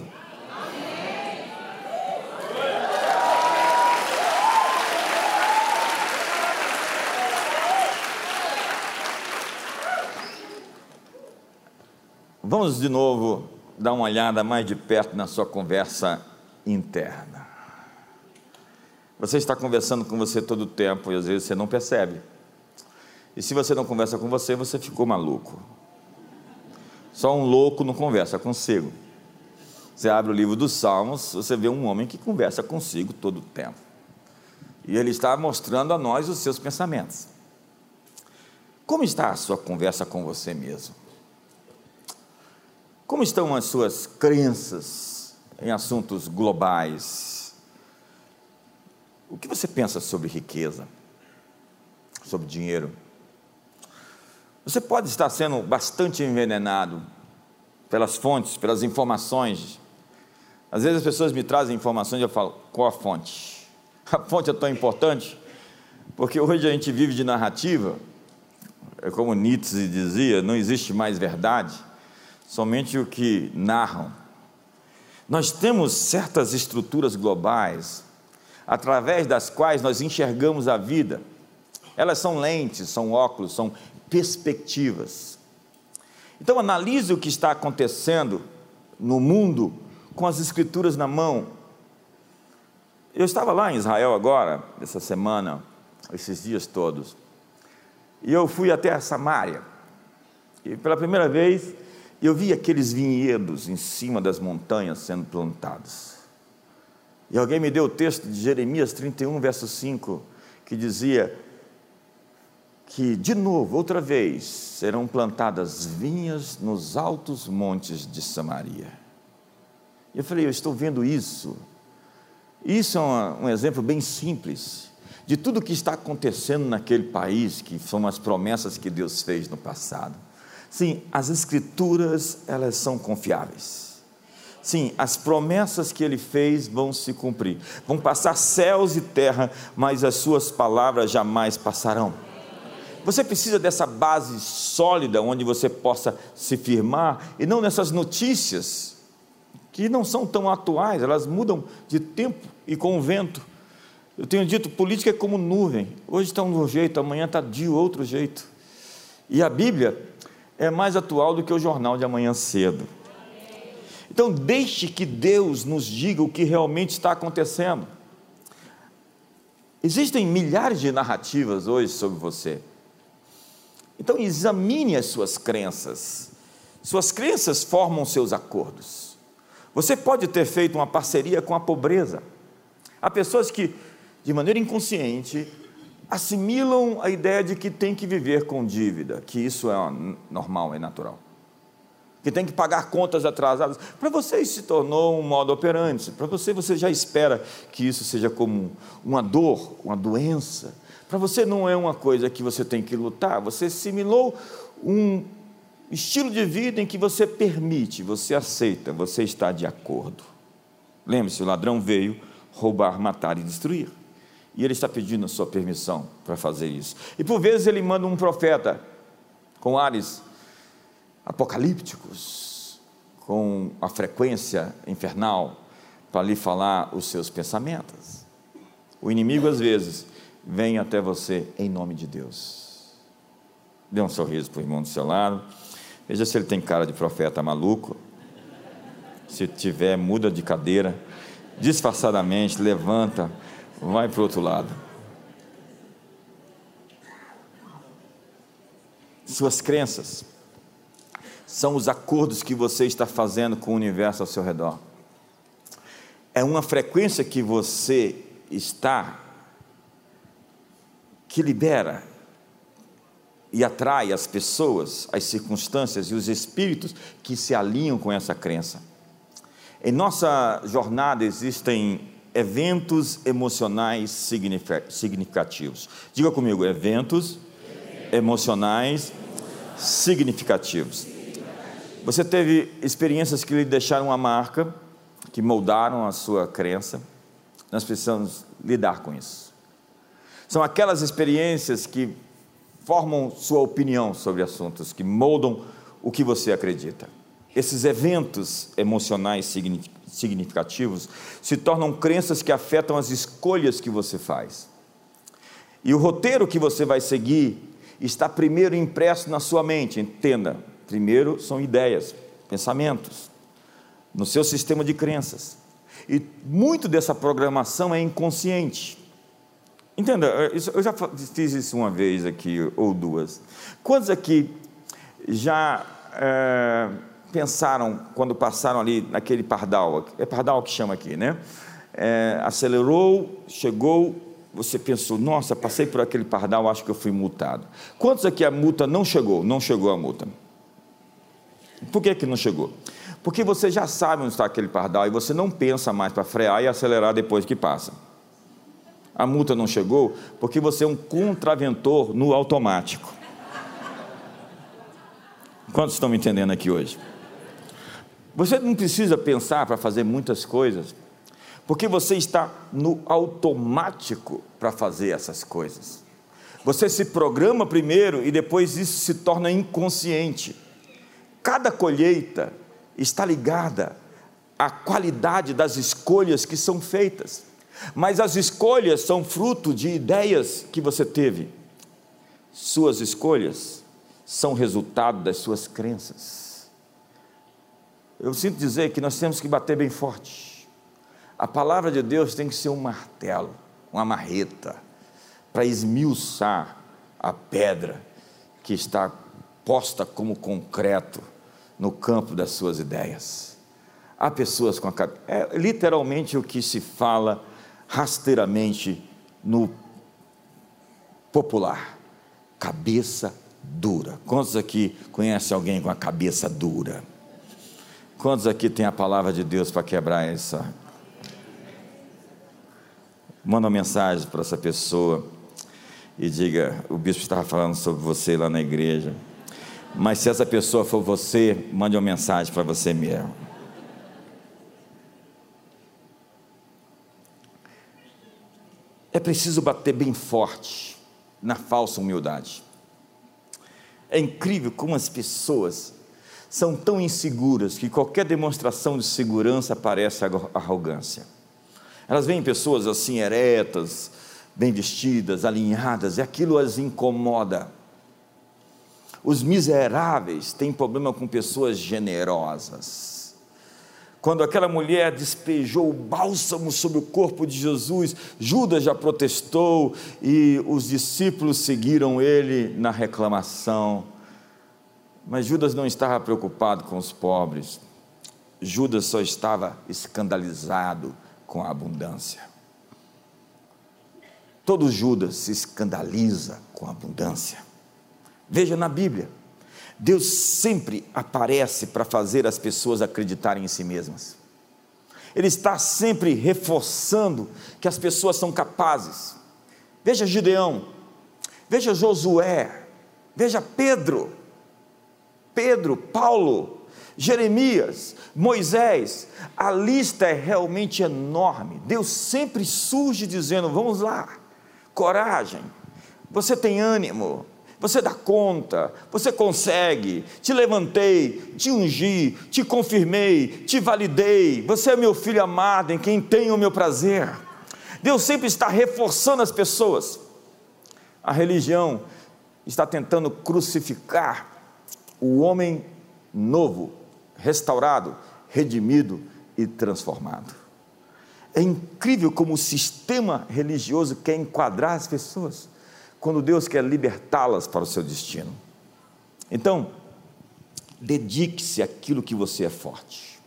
Vamos de novo dar uma olhada mais de perto na sua conversa interna. Você está conversando com você todo o tempo e às vezes você não percebe. E se você não conversa com você, você ficou maluco. Só um louco não conversa consigo. Você abre o livro dos Salmos, você vê um homem que conversa consigo todo o tempo. E ele está mostrando a nós os seus pensamentos. Como está a sua conversa com você mesmo? Como estão as suas crenças em assuntos globais? O que você pensa sobre riqueza? Sobre dinheiro? Você pode estar sendo bastante envenenado pelas fontes, pelas informações. Às vezes as pessoas me trazem informações e eu falo, qual a fonte? A fonte é tão importante, porque hoje a gente vive de narrativa, é como Nietzsche dizia, não existe mais verdade somente o que narram. Nós temos certas estruturas globais através das quais nós enxergamos a vida. Elas são lentes, são óculos, são perspectivas. Então analise o que está acontecendo no mundo com as escrituras na mão. Eu estava lá em Israel agora, essa semana, esses dias todos, e eu fui até a Samaria. E pela primeira vez eu vi aqueles vinhedos em cima das montanhas sendo plantados. E alguém me deu o texto de Jeremias 31, verso 5, que dizia que, de novo, outra vez, serão plantadas vinhas nos altos montes de Samaria. E eu falei, eu estou vendo isso. Isso é um, um exemplo bem simples de tudo o que está acontecendo naquele país, que são as promessas que Deus fez no passado. Sim, as escrituras, elas são confiáveis. Sim, as promessas que ele fez vão se cumprir. Vão passar céus e terra, mas as suas palavras jamais passarão. Você precisa dessa base sólida onde você possa se firmar e não nessas notícias que não são tão atuais, elas mudam de tempo e com o vento. Eu tenho dito, política é como nuvem. Hoje está um jeito, amanhã está de outro jeito. E a Bíblia é mais atual do que o jornal de amanhã cedo. Então, deixe que Deus nos diga o que realmente está acontecendo. Existem milhares de narrativas hoje sobre você. Então, examine as suas crenças. Suas crenças formam seus acordos. Você pode ter feito uma parceria com a pobreza. Há pessoas que, de maneira inconsciente, assimilam a ideia de que tem que viver com dívida, que isso é normal, é natural. Que tem que pagar contas atrasadas. Para você isso se tornou um modo operante. Para você, você já espera que isso seja como uma dor, uma doença. Para você não é uma coisa que você tem que lutar. Você assimilou um estilo de vida em que você permite, você aceita, você está de acordo. Lembre-se, o ladrão veio roubar, matar e destruir. E ele está pedindo a sua permissão para fazer isso. E por vezes ele manda um profeta com ares apocalípticos, com a frequência infernal, para lhe falar os seus pensamentos. O inimigo, às vezes, vem até você em nome de Deus. Dê um sorriso para o irmão do seu lado. Veja se ele tem cara de profeta maluco. Se tiver, muda de cadeira, disfarçadamente, levanta vai para o outro lado. Suas crenças são os acordos que você está fazendo com o universo ao seu redor. É uma frequência que você está que libera e atrai as pessoas, as circunstâncias e os espíritos que se alinham com essa crença. Em nossa jornada existem eventos emocionais significativos. Diga comigo, eventos emocionais significativos. Você teve experiências que lhe deixaram uma marca, que moldaram a sua crença. Nós precisamos lidar com isso. São aquelas experiências que formam sua opinião sobre assuntos, que moldam o que você acredita. Esses eventos emocionais significativos se tornam crenças que afetam as escolhas que você faz. E o roteiro que você vai seguir está primeiro impresso na sua mente, entenda. Primeiro são ideias, pensamentos, no seu sistema de crenças. E muito dessa programação é inconsciente. Entenda, eu já fiz isso uma vez aqui, ou duas. Quantos aqui já é, pensaram, quando passaram ali naquele pardal, é pardal que chama aqui, né? É, acelerou, chegou, você pensou, nossa, passei por aquele pardal, acho que eu fui multado. Quantos aqui a multa não chegou? Não chegou a multa. Por que, que não chegou? Porque você já sabe onde está aquele pardal e você não pensa mais para frear e acelerar depois que passa a multa não chegou porque você é um contraventor no automático. Quantos estão me entendendo aqui hoje? Você não precisa pensar para fazer muitas coisas, porque você está no automático para fazer essas coisas. Você se programa primeiro e depois isso se torna inconsciente. Cada colheita está ligada à qualidade das escolhas que são feitas. Mas as escolhas são fruto de ideias que você teve. Suas escolhas são resultado das suas crenças. Eu sinto dizer que nós temos que bater bem forte. A palavra de Deus tem que ser um martelo, uma marreta, para esmiuçar a pedra que está posta como concreto no campo das suas ideias. Há pessoas com a é literalmente o que se fala rasteiramente no popular. Cabeça dura. Quantos aqui conhecem alguém com a cabeça dura? Quantos aqui tem a palavra de Deus para quebrar essa? Manda uma mensagem para essa pessoa e diga: o bispo estava falando sobre você lá na igreja. Mas se essa pessoa for você, mande uma mensagem para você mesmo. É preciso bater bem forte na falsa humildade. É incrível como as pessoas são tão inseguras que qualquer demonstração de segurança parece arrogância. Elas veem pessoas assim eretas, bem vestidas, alinhadas, e aquilo as incomoda. Os miseráveis têm problema com pessoas generosas quando aquela mulher despejou o bálsamo sobre o corpo de Jesus, Judas já protestou e os discípulos seguiram ele na reclamação. Mas Judas não estava preocupado com os pobres, Judas só estava escandalizado com a abundância. Todo Judas se escandaliza com a abundância. Veja na Bíblia. Deus sempre aparece para fazer as pessoas acreditarem em si mesmas. Ele está sempre reforçando que as pessoas são capazes. Veja Gideão, veja Josué, veja Pedro, Pedro, Paulo, Jeremias, Moisés, a lista é realmente enorme. Deus sempre surge dizendo: vamos lá, coragem, você tem ânimo, você dá conta, você consegue. Te levantei, te ungi, te confirmei, te validei. Você é meu filho amado em quem tenho o meu prazer. Deus sempre está reforçando as pessoas. A religião está tentando crucificar o homem novo, restaurado, redimido e transformado. É incrível como o sistema religioso quer enquadrar as pessoas quando Deus quer libertá-las para o seu destino. Então, dedique-se àquilo que você é forte.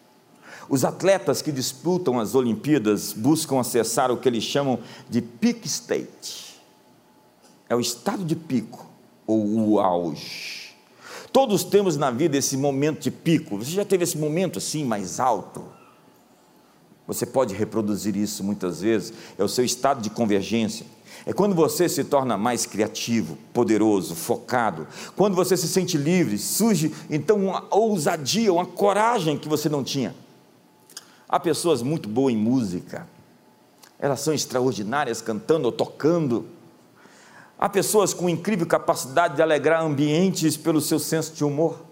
Os atletas que disputam as Olimpíadas buscam acessar o que eles chamam de peak state. É o estado de pico, ou o auge. Todos temos na vida esse momento de pico. Você já teve esse momento assim mais alto? Você pode reproduzir isso muitas vezes, é o seu estado de convergência. É quando você se torna mais criativo, poderoso, focado. Quando você se sente livre, surge então uma ousadia, uma coragem que você não tinha. Há pessoas muito boas em música, elas são extraordinárias cantando ou tocando. Há pessoas com incrível capacidade de alegrar ambientes pelo seu senso de humor.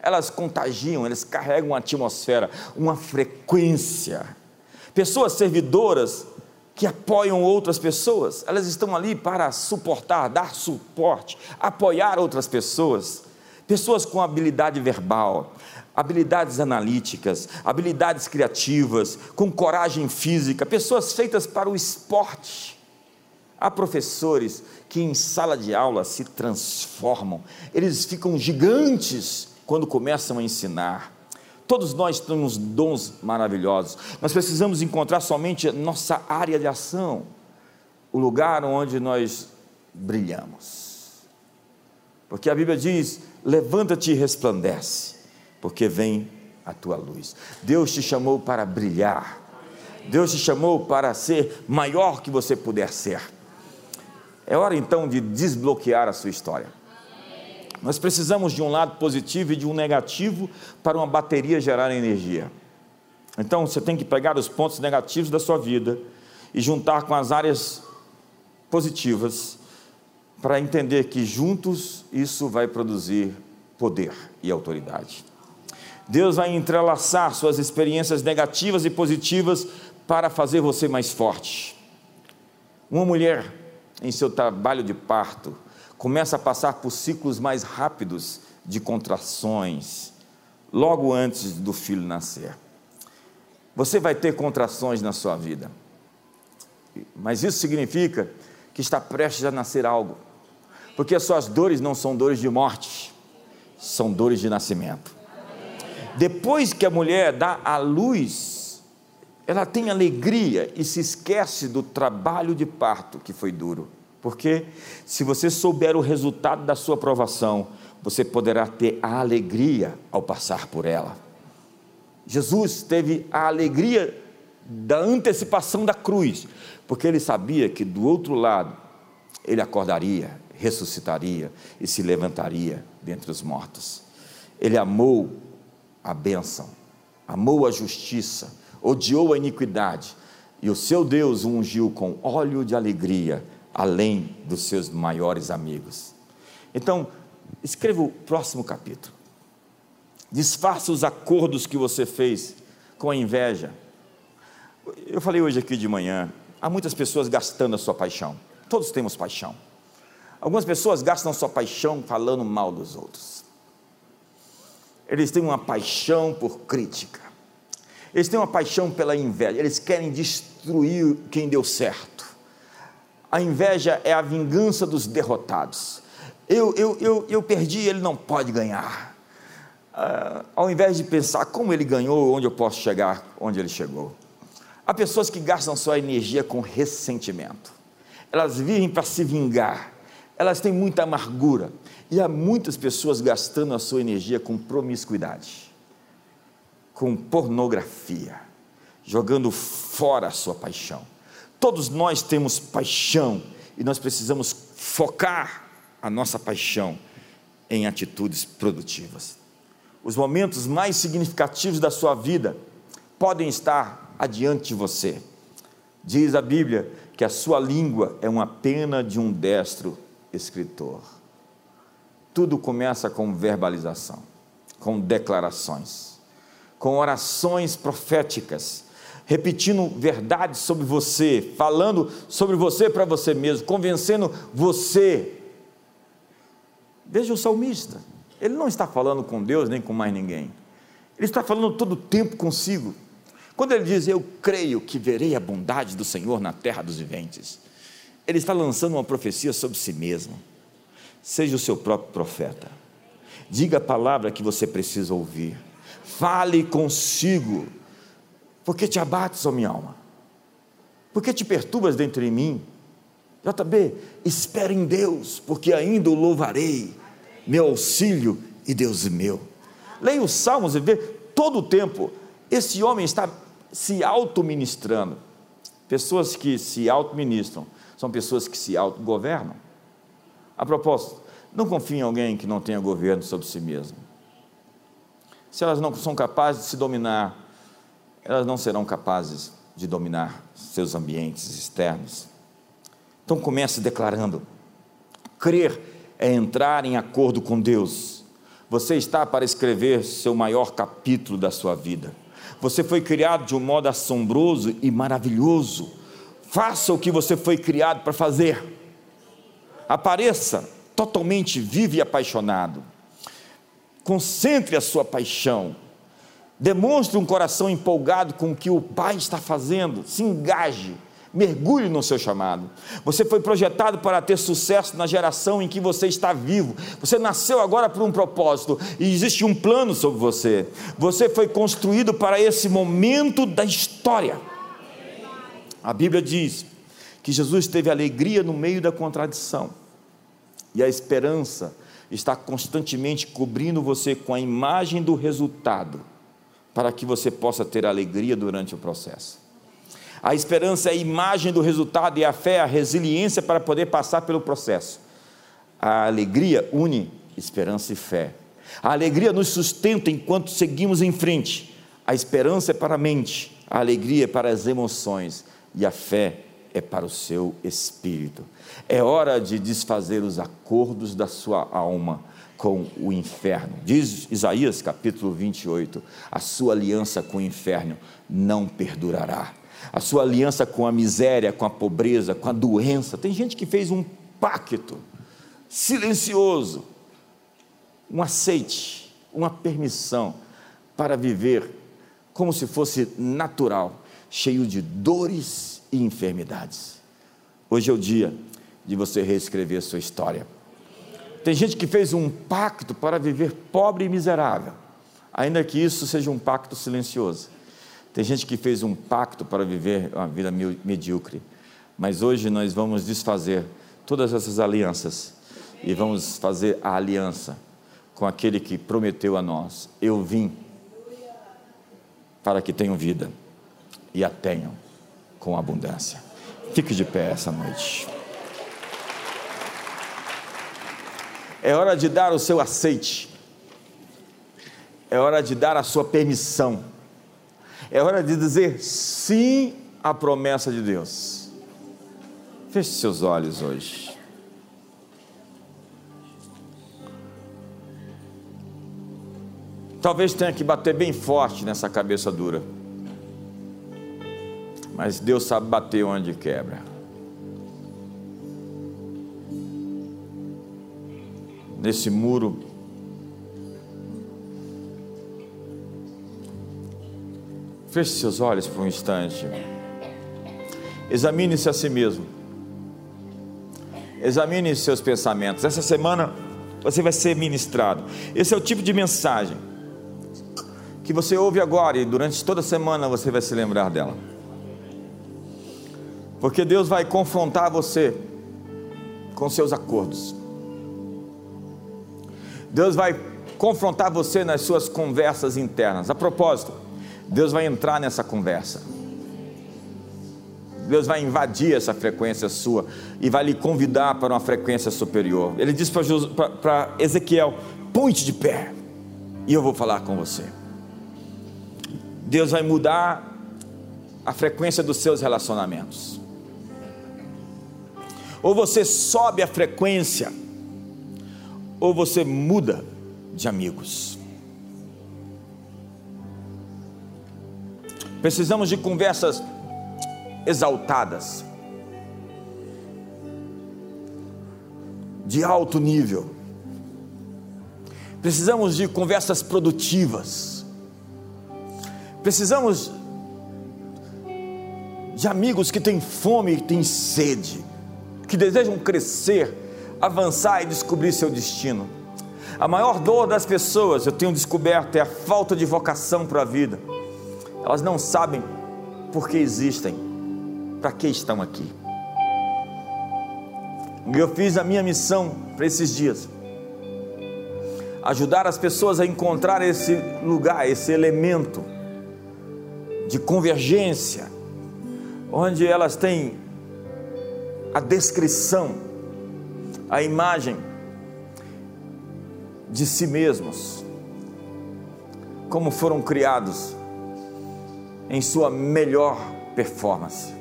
Elas contagiam, elas carregam uma atmosfera, uma frequência. Pessoas servidoras que apoiam outras pessoas, elas estão ali para suportar, dar suporte, apoiar outras pessoas. Pessoas com habilidade verbal, habilidades analíticas, habilidades criativas, com coragem física, pessoas feitas para o esporte. Há professores que em sala de aula se transformam, eles ficam gigantes quando começam a ensinar. Todos nós temos dons maravilhosos. Nós precisamos encontrar somente nossa área de ação, o lugar onde nós brilhamos. Porque a Bíblia diz: levanta-te e resplandece, porque vem a tua luz. Deus te chamou para brilhar. Deus te chamou para ser maior que você puder ser. É hora então de desbloquear a sua história. Nós precisamos de um lado positivo e de um negativo para uma bateria gerar energia. Então você tem que pegar os pontos negativos da sua vida e juntar com as áreas positivas para entender que juntos isso vai produzir poder e autoridade. Deus vai entrelaçar suas experiências negativas e positivas para fazer você mais forte. Uma mulher em seu trabalho de parto, começa a passar por ciclos mais rápidos de contrações, logo antes do filho nascer. Você vai ter contrações na sua vida, mas isso significa que está prestes a nascer algo, porque as suas dores não são dores de morte, são dores de nascimento. Depois que a mulher dá a luz, ela tem alegria e se esquece do trabalho de parto que foi duro. Porque se você souber o resultado da sua provação, você poderá ter a alegria ao passar por ela. Jesus teve a alegria da antecipação da cruz, porque ele sabia que do outro lado ele acordaria, ressuscitaria e se levantaria dentre os mortos. Ele amou a bênção, amou a justiça, odiou a iniquidade, e o seu Deus o ungiu com óleo de alegria além dos seus maiores amigos. Então, escreva o próximo capítulo. Disfarça os acordos que você fez com a inveja. Eu falei hoje aqui de manhã, há muitas pessoas gastando a sua paixão. Todos temos paixão. Algumas pessoas gastam sua paixão falando mal dos outros. Eles têm uma paixão por crítica. Eles têm uma paixão pela inveja. Eles querem destruir quem deu certo a inveja é a vingança dos derrotados. Eu, eu, eu, eu perdi, ele não pode ganhar. Ah, ao invés de pensar como ele ganhou, onde eu posso chegar, onde ele chegou. Há pessoas que gastam sua energia com ressentimento. Elas vivem para se vingar. Elas têm muita amargura. E há muitas pessoas gastando a sua energia com promiscuidade, com pornografia, jogando fora a sua paixão Todos nós temos paixão e nós precisamos focar a nossa paixão em atitudes produtivas. Os momentos mais significativos da sua vida podem estar adiante de você. Diz a Bíblia que a sua língua é uma pena de um destro escritor. Tudo começa com verbalização, com declarações, com orações proféticas repetindo verdades sobre você, falando sobre você para você mesmo, convencendo você. Veja o salmista, ele não está falando com Deus nem com mais ninguém, ele está falando todo o tempo consigo. Quando ele diz, Eu creio que verei a bondade do Senhor na terra dos viventes, ele está lançando uma profecia sobre si mesmo. Seja o seu próprio profeta, diga a palavra que você precisa ouvir, fale consigo por que te abates, ó minha alma? Por que te perturbas dentro de mim? JB, espere em Deus, porque ainda o louvarei, meu auxílio e Deus meu. Leia os Salmos e vê todo o tempo, esse homem está se auto-ministrando. Pessoas que se auto-ministram são pessoas que se autogovernam. A propósito, não confie em alguém que não tenha governo sobre si mesmo. Se elas não são capazes de se dominar, elas não serão capazes de dominar seus ambientes externos. Então comece declarando: crer é entrar em acordo com Deus. Você está para escrever seu maior capítulo da sua vida. Você foi criado de um modo assombroso e maravilhoso. Faça o que você foi criado para fazer. Apareça totalmente vivo e apaixonado. Concentre a sua paixão. Demonstre um coração empolgado com o que o Pai está fazendo. Se engaje. Mergulhe no seu chamado. Você foi projetado para ter sucesso na geração em que você está vivo. Você nasceu agora por um propósito e existe um plano sobre você. Você foi construído para esse momento da história. A Bíblia diz que Jesus teve alegria no meio da contradição e a esperança está constantemente cobrindo você com a imagem do resultado, para que você possa ter alegria durante o processo. A esperança é a imagem do resultado e a fé, é a resiliência para poder passar pelo processo. A alegria une esperança e fé. A alegria nos sustenta enquanto seguimos em frente. A esperança é para a mente, a alegria é para as emoções e a fé é para o seu espírito. É hora de desfazer os acordos da sua alma com o inferno. Diz Isaías capítulo 28: a sua aliança com o inferno não perdurará. A sua aliança com a miséria, com a pobreza, com a doença. Tem gente que fez um pacto silencioso, um aceite, uma permissão para viver como se fosse natural, cheio de dores e enfermidades. Hoje é o dia de você reescrever sua história. Tem gente que fez um pacto para viver pobre e miserável, ainda que isso seja um pacto silencioso. Tem gente que fez um pacto para viver uma vida medíocre, mas hoje nós vamos desfazer todas essas alianças e vamos fazer a aliança com aquele que prometeu a nós: Eu vim para que tenham vida e a tenham com abundância. Fique de pé essa noite. É hora de dar o seu aceite. É hora de dar a sua permissão. É hora de dizer sim à promessa de Deus. Feche seus olhos hoje. Talvez tenha que bater bem forte nessa cabeça dura. Mas Deus sabe bater onde quebra. Nesse muro. Feche seus olhos por um instante. Examine-se a si mesmo. Examine seus pensamentos. Essa semana você vai ser ministrado. Esse é o tipo de mensagem que você ouve agora e durante toda a semana você vai se lembrar dela. Porque Deus vai confrontar você com seus acordos. Deus vai confrontar você nas suas conversas internas. A propósito, Deus vai entrar nessa conversa. Deus vai invadir essa frequência sua e vai lhe convidar para uma frequência superior. Ele diz para Ezequiel: ponte de pé e eu vou falar com você. Deus vai mudar a frequência dos seus relacionamentos. Ou você sobe a frequência ou você muda de amigos. Precisamos de conversas exaltadas, de alto nível. Precisamos de conversas produtivas. Precisamos de amigos que têm fome e têm sede, que desejam crescer avançar e descobrir seu destino. A maior dor das pessoas, eu tenho descoberto, é a falta de vocação para a vida. Elas não sabem por que existem, para que estão aqui. E eu fiz a minha missão para esses dias. Ajudar as pessoas a encontrar esse lugar, esse elemento de convergência, onde elas têm a descrição, a imagem de si mesmos, como foram criados em sua melhor performance,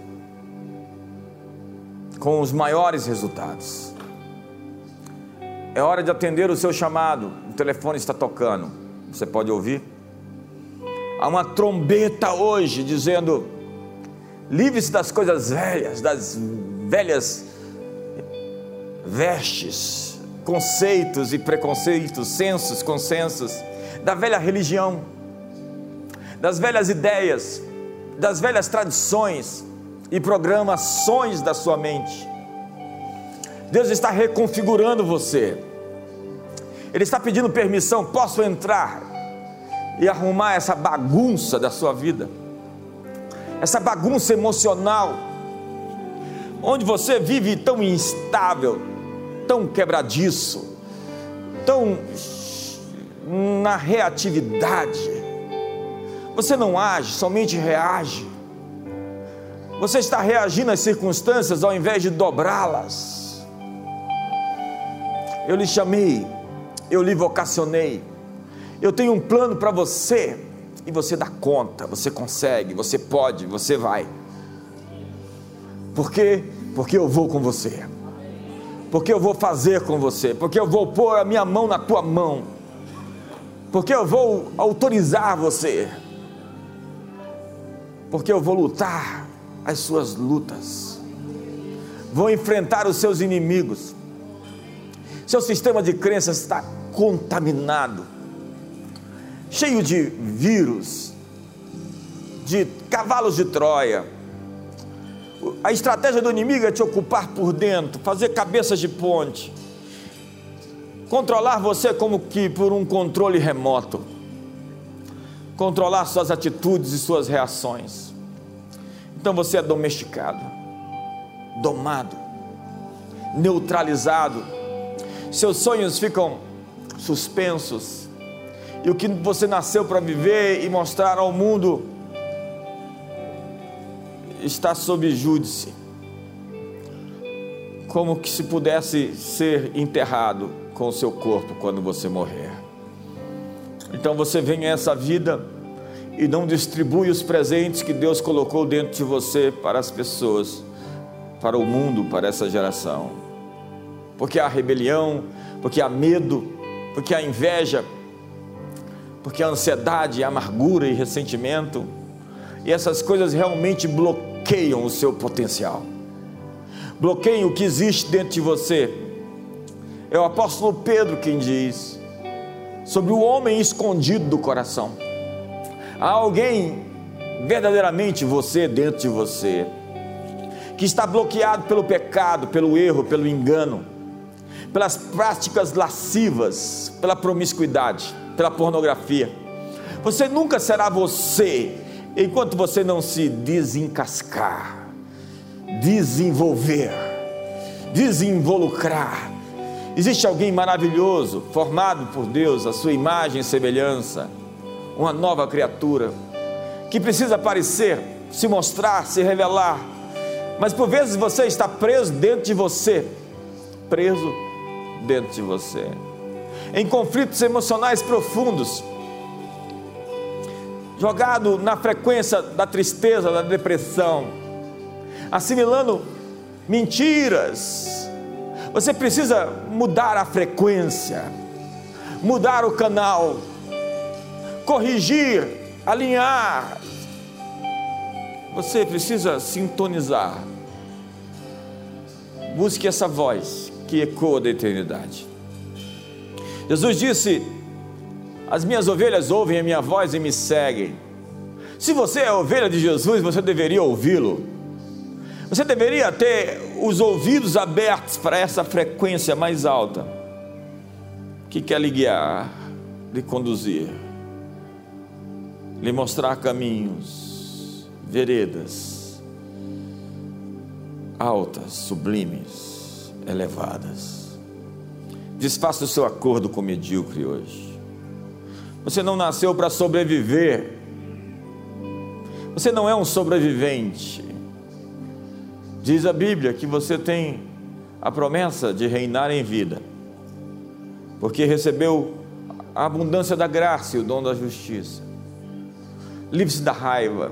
com os maiores resultados. É hora de atender o seu chamado, o telefone está tocando, você pode ouvir? Há uma trombeta hoje dizendo: livre-se das coisas velhas, das velhas vestes, conceitos e preconceitos, sensos, consensos, da velha religião, das velhas ideias, das velhas tradições e programações da sua mente. Deus está reconfigurando você. Ele está pedindo permissão, posso entrar e arrumar essa bagunça da sua vida, essa bagunça emocional, onde você vive tão instável, tão quebradiço, tão na reatividade. Você não age, somente reage. Você está reagindo às circunstâncias ao invés de dobrá-las. Eu lhe chamei, eu lhe vocacionei. Eu tenho um plano para você e você dá conta, você consegue, você pode, você vai. Por quê? Porque eu vou com você. Porque eu vou fazer com você. Porque eu vou pôr a minha mão na tua mão. Porque eu vou autorizar você. Porque eu vou lutar as suas lutas. Vou enfrentar os seus inimigos. Seu sistema de crenças está contaminado, cheio de vírus, de cavalos de Troia a estratégia do inimigo é te ocupar por dentro, fazer cabeças de ponte, controlar você como que por um controle remoto, controlar suas atitudes e suas reações. Então você é domesticado, domado, neutralizado, seus sonhos ficam suspensos, e o que você nasceu para viver e mostrar ao mundo está sob júdice, como que se pudesse ser enterrado com o seu corpo quando você morrer. Então você vem a essa vida e não distribui os presentes que Deus colocou dentro de você para as pessoas, para o mundo, para essa geração. Porque há rebelião, porque há medo, porque há inveja, porque há ansiedade, amargura e ressentimento. E essas coisas realmente bloqueiam bloqueiam o seu potencial, bloqueiam o que existe dentro de você. É o apóstolo Pedro quem diz sobre o homem escondido do coração. Há alguém verdadeiramente você dentro de você que está bloqueado pelo pecado, pelo erro, pelo engano, pelas práticas lascivas, pela promiscuidade, pela pornografia. Você nunca será você enquanto você não se desencascar, desenvolver, desinvolucrar, existe alguém maravilhoso, formado por Deus, a sua imagem e semelhança, uma nova criatura, que precisa aparecer, se mostrar, se revelar, mas por vezes você está preso dentro de você, preso dentro de você, em conflitos emocionais profundos, jogado na frequência da tristeza, da depressão, assimilando mentiras. Você precisa mudar a frequência, mudar o canal, corrigir, alinhar. Você precisa sintonizar. Busque essa voz que ecoa da eternidade. Jesus disse: as minhas ovelhas ouvem a minha voz e me seguem. Se você é ovelha de Jesus, você deveria ouvi-lo. Você deveria ter os ouvidos abertos para essa frequência mais alta, que quer lhe guiar, lhe conduzir, lhe mostrar caminhos, veredas altas, sublimes, elevadas. Desfaça o seu acordo com o medíocre hoje. Você não nasceu para sobreviver. Você não é um sobrevivente. Diz a Bíblia que você tem a promessa de reinar em vida, porque recebeu a abundância da graça e o dom da justiça. Livre-se da raiva.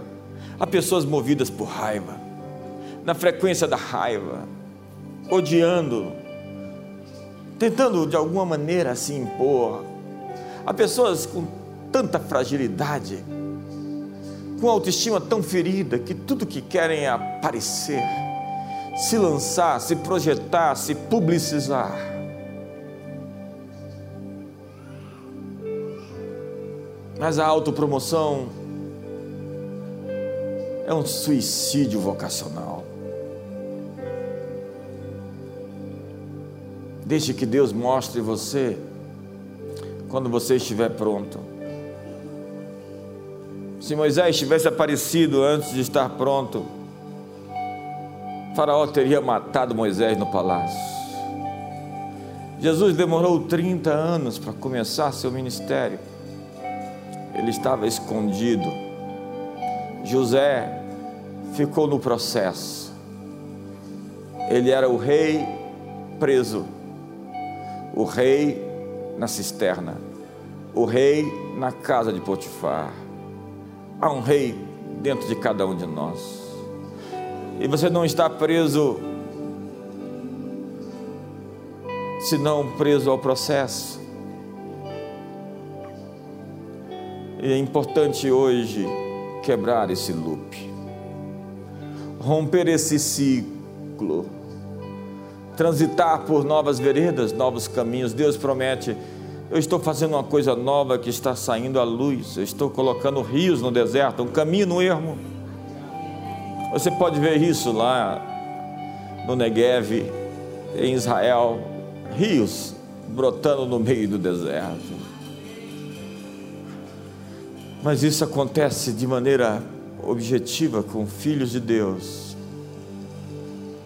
Há pessoas movidas por raiva, na frequência da raiva, odiando, tentando de alguma maneira se impor. Há pessoas com tanta fragilidade, com autoestima tão ferida, que tudo que querem é aparecer, se lançar, se projetar, se publicizar. Mas a autopromoção é um suicídio vocacional. Deixe que Deus mostre você quando você estiver pronto. Se Moisés tivesse aparecido antes de estar pronto, Faraó teria matado Moisés no palácio. Jesus demorou 30 anos para começar seu ministério. Ele estava escondido. José ficou no processo. Ele era o rei preso o rei na cisterna, o rei na casa de Potifar. Há um rei dentro de cada um de nós. E você não está preso, senão preso ao processo. E é importante hoje quebrar esse loop, romper esse ciclo transitar por novas veredas, novos caminhos. Deus promete: eu estou fazendo uma coisa nova que está saindo à luz. Eu estou colocando rios no deserto, um caminho no ermo. Você pode ver isso lá no Negev, em Israel, rios brotando no meio do deserto. Mas isso acontece de maneira objetiva com filhos de Deus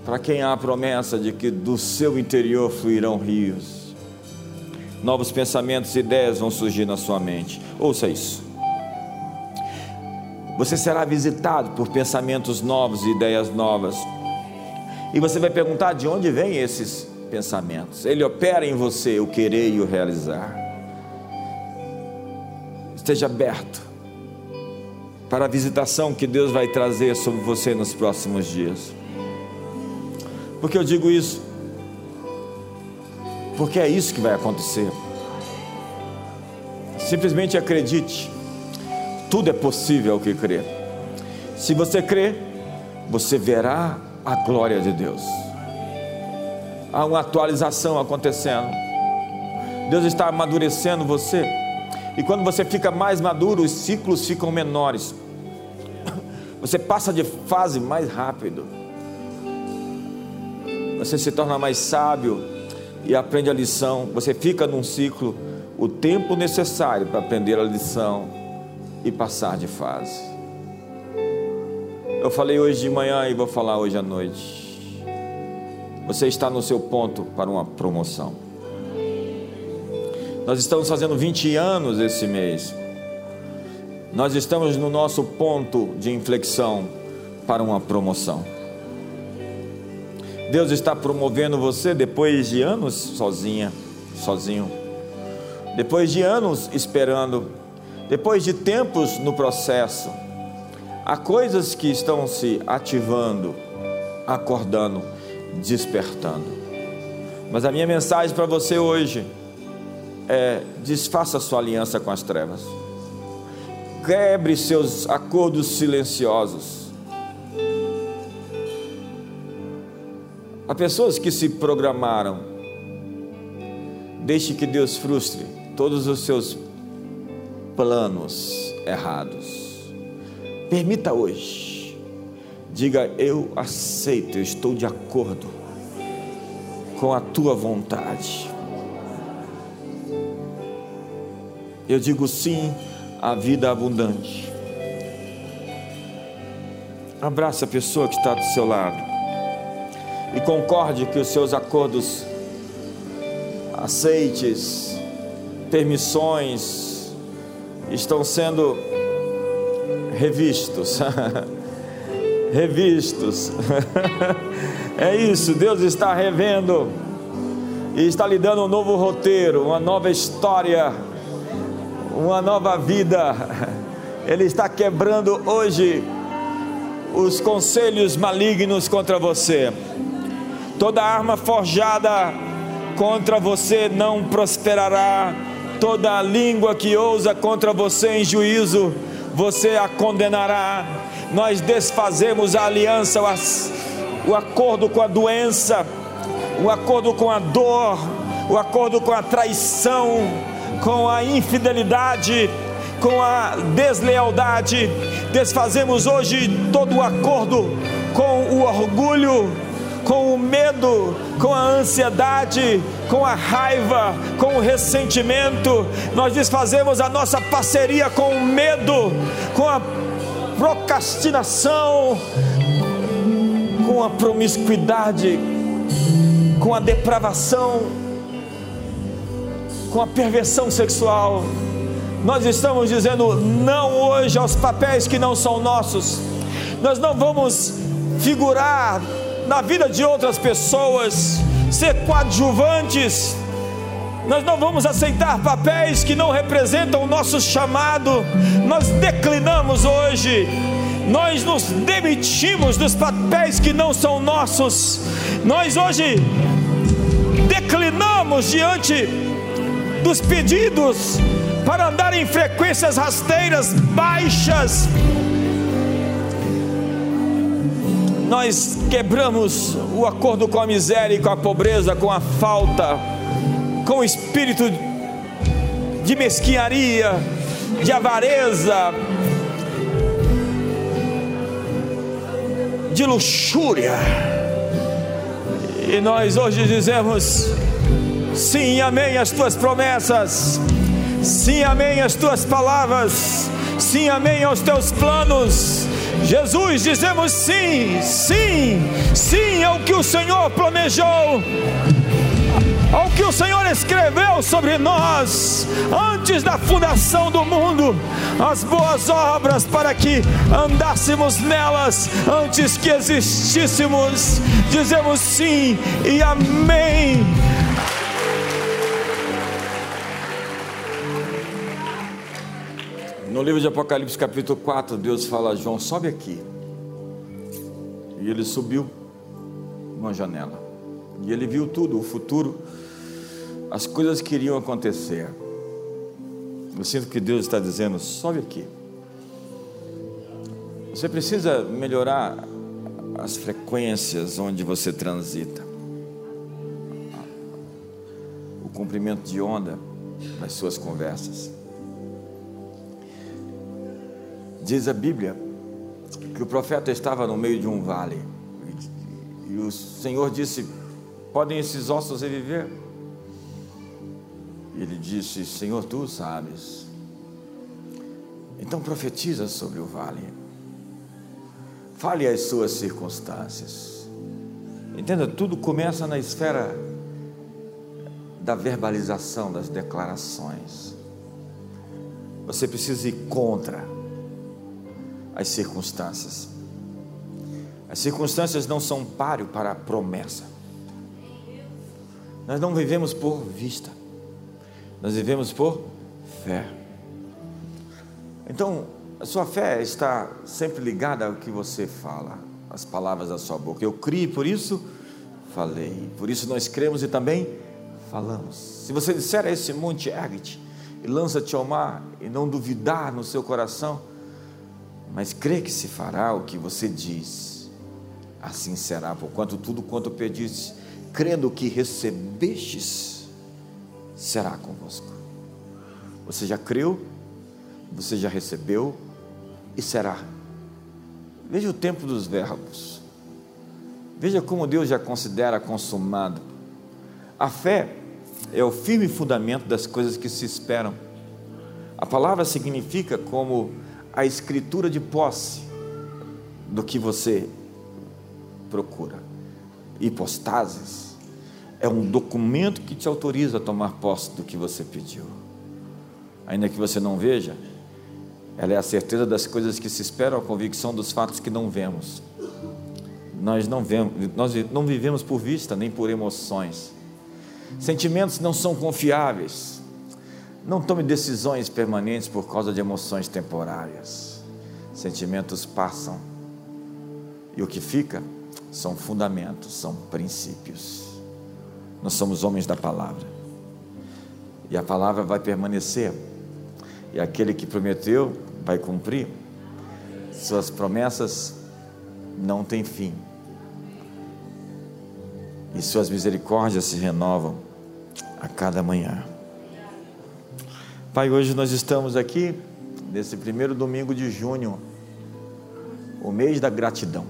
para quem há a promessa de que do seu interior fluirão rios, novos pensamentos e ideias vão surgir na sua mente. Ouça isso. Você será visitado por pensamentos novos e ideias novas. E você vai perguntar de onde vêm esses pensamentos. Ele opera em você o querer e o realizar. Esteja aberto para a visitação que Deus vai trazer sobre você nos próximos dias. Por que eu digo isso? Porque é isso que vai acontecer. Simplesmente acredite. Tudo é possível ao que crer. Se você crer, você verá a glória de Deus. Há uma atualização acontecendo. Deus está amadurecendo você. E quando você fica mais maduro, os ciclos ficam menores. Você passa de fase mais rápido você se torna mais sábio e aprende a lição. Você fica num ciclo o tempo necessário para aprender a lição e passar de fase. Eu falei hoje de manhã e vou falar hoje à noite. Você está no seu ponto para uma promoção. Nós estamos fazendo 20 anos esse mês. Nós estamos no nosso ponto de inflexão para uma promoção. Deus está promovendo você depois de anos sozinha, sozinho. Depois de anos esperando, depois de tempos no processo. Há coisas que estão se ativando, acordando, despertando. Mas a minha mensagem para você hoje é: desfaça sua aliança com as trevas. Quebre seus acordos silenciosos Há pessoas que se programaram. Deixe que Deus frustre todos os seus planos errados. Permita hoje. Diga: Eu aceito, eu estou de acordo com a tua vontade. Eu digo sim à vida abundante. Abraça a pessoa que está do seu lado e concorde que os seus acordos, aceites, permissões estão sendo revistos. revistos. é isso, Deus está revendo e está lhe dando um novo roteiro, uma nova história, uma nova vida. Ele está quebrando hoje os conselhos malignos contra você. Toda arma forjada contra você não prosperará. Toda língua que ousa contra você em juízo, você a condenará nós desfazemos a aliança, o acordo com a doença, o acordo com a dor, o acordo com a traição, com a infidelidade, com a deslealdade. Desfazemos hoje todo o acordo com o orgulho, com o medo, com a ansiedade, com a raiva, com o ressentimento. Nós desfazemos a nossa parceria com o medo, com a procrastinação, com a promiscuidade, com a depravação, com a perversão sexual. Nós estamos dizendo não hoje aos papéis que não são nossos. Nós não vamos figurar na vida de outras pessoas, ser coadjuvantes nós não vamos aceitar papéis que não representam o nosso chamado. Nós declinamos hoje. Nós nos demitimos dos papéis que não são nossos. Nós hoje declinamos diante dos pedidos para andar em frequências rasteiras baixas. Nós quebramos o acordo com a miséria e com a pobreza, com a falta com espírito de mesquinharia, de avareza, de luxúria. E nós hoje dizemos: sim, amém as tuas promessas, sim, amém as tuas palavras, sim, amém aos teus planos. Jesus, dizemos sim, sim, sim ao que o Senhor planejou ao que o Senhor escreveu sobre nós antes da fundação do mundo, as boas obras para que andássemos nelas antes que existíssemos. Dizemos sim e amém. No livro de Apocalipse, capítulo 4, Deus fala a João: sobe aqui. E ele subiu uma janela. E ele viu tudo, o futuro as coisas que iriam acontecer. Eu sinto que Deus está dizendo: sobe aqui. Você precisa melhorar as frequências onde você transita, o comprimento de onda das suas conversas. Diz a Bíblia que o profeta estava no meio de um vale e o Senhor disse: Podem esses ossos reviver? Ele disse: Senhor, tu sabes. Então profetiza sobre o vale. Fale as suas circunstâncias. Entenda, tudo começa na esfera da verbalização, das declarações. Você precisa ir contra as circunstâncias. As circunstâncias não são páreo para a promessa. Nós não vivemos por vista. Nós vivemos por fé. Então, a sua fé está sempre ligada ao que você fala, às palavras da sua boca. Eu criei, por isso falei. Por isso nós cremos e também falamos. Se você disser a esse monte, ergue-te e lança-te ao mar e não duvidar no seu coração, mas crê que se fará o que você diz, assim será, porquanto tudo quanto pediste, crendo que recebestes, será convosco. Você já creu, você já recebeu e será. Veja o tempo dos verbos. Veja como Deus já considera consumado. A fé é o firme fundamento das coisas que se esperam. A palavra significa como a escritura de posse do que você procura. hipostases, é um documento que te autoriza a tomar posse do que você pediu. Ainda que você não veja, ela é a certeza das coisas que se esperam, a convicção dos fatos que não vemos. Nós não, vemos, nós não vivemos por vista nem por emoções. Sentimentos não são confiáveis. Não tome decisões permanentes por causa de emoções temporárias. Sentimentos passam. E o que fica são fundamentos, são princípios. Nós somos homens da palavra. E a palavra vai permanecer. E aquele que prometeu vai cumprir. Suas promessas não têm fim. E suas misericórdias se renovam a cada manhã. Pai, hoje nós estamos aqui nesse primeiro domingo de junho, o mês da gratidão.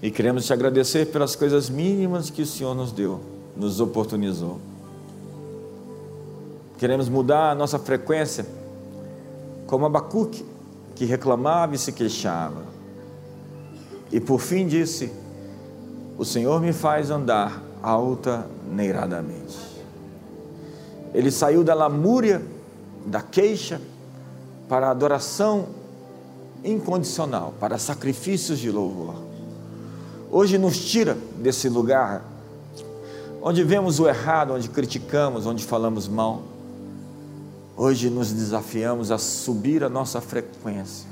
E queremos te agradecer pelas coisas mínimas que o Senhor nos deu, nos oportunizou. Queremos mudar a nossa frequência, como Abacuque, que reclamava e se queixava. E por fim disse: O Senhor me faz andar altaneiradamente. Ele saiu da lamúria, da queixa, para a adoração incondicional, para sacrifícios de louvor. Hoje nos tira desse lugar onde vemos o errado, onde criticamos, onde falamos mal. Hoje nos desafiamos a subir a nossa frequência,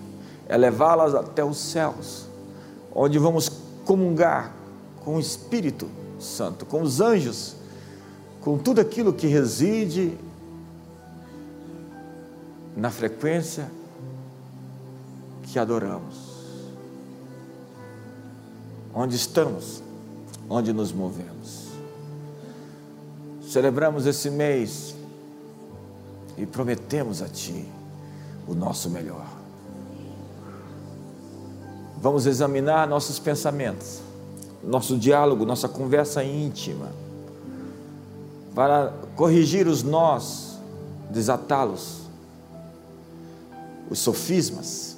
elevá-las até os céus, onde vamos comungar com o Espírito Santo, com os anjos com tudo aquilo que reside na frequência que adoramos. Onde estamos, onde nos movemos. Celebramos esse mês e prometemos a Ti o nosso melhor. Vamos examinar nossos pensamentos, nosso diálogo, nossa conversa íntima para corrigir os nós, desatá-los, os sofismas,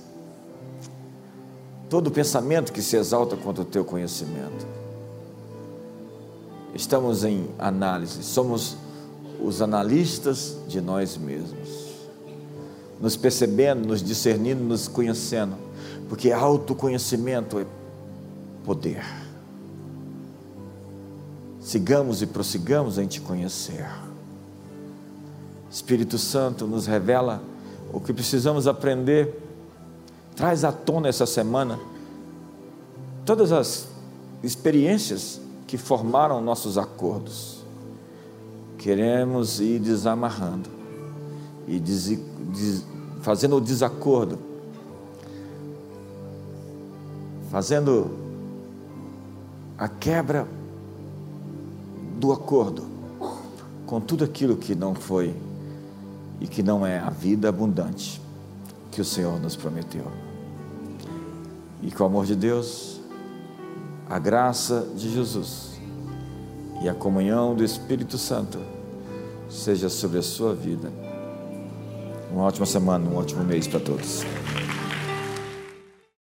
todo pensamento que se exalta contra o teu conhecimento. Estamos em análise, somos os analistas de nós mesmos, nos percebendo, nos discernindo, nos conhecendo, porque autoconhecimento é poder sigamos e prossigamos em Te conhecer. Espírito Santo nos revela o que precisamos aprender, traz à tona essa semana todas as experiências que formaram nossos acordos. Queremos ir desamarrando e des, des, fazendo o desacordo, fazendo a quebra do acordo com tudo aquilo que não foi e que não é a vida abundante que o Senhor nos prometeu. E com o amor de Deus, a graça de Jesus e a comunhão do Espírito Santo seja sobre a sua vida. Uma ótima semana, um ótimo mês para todos.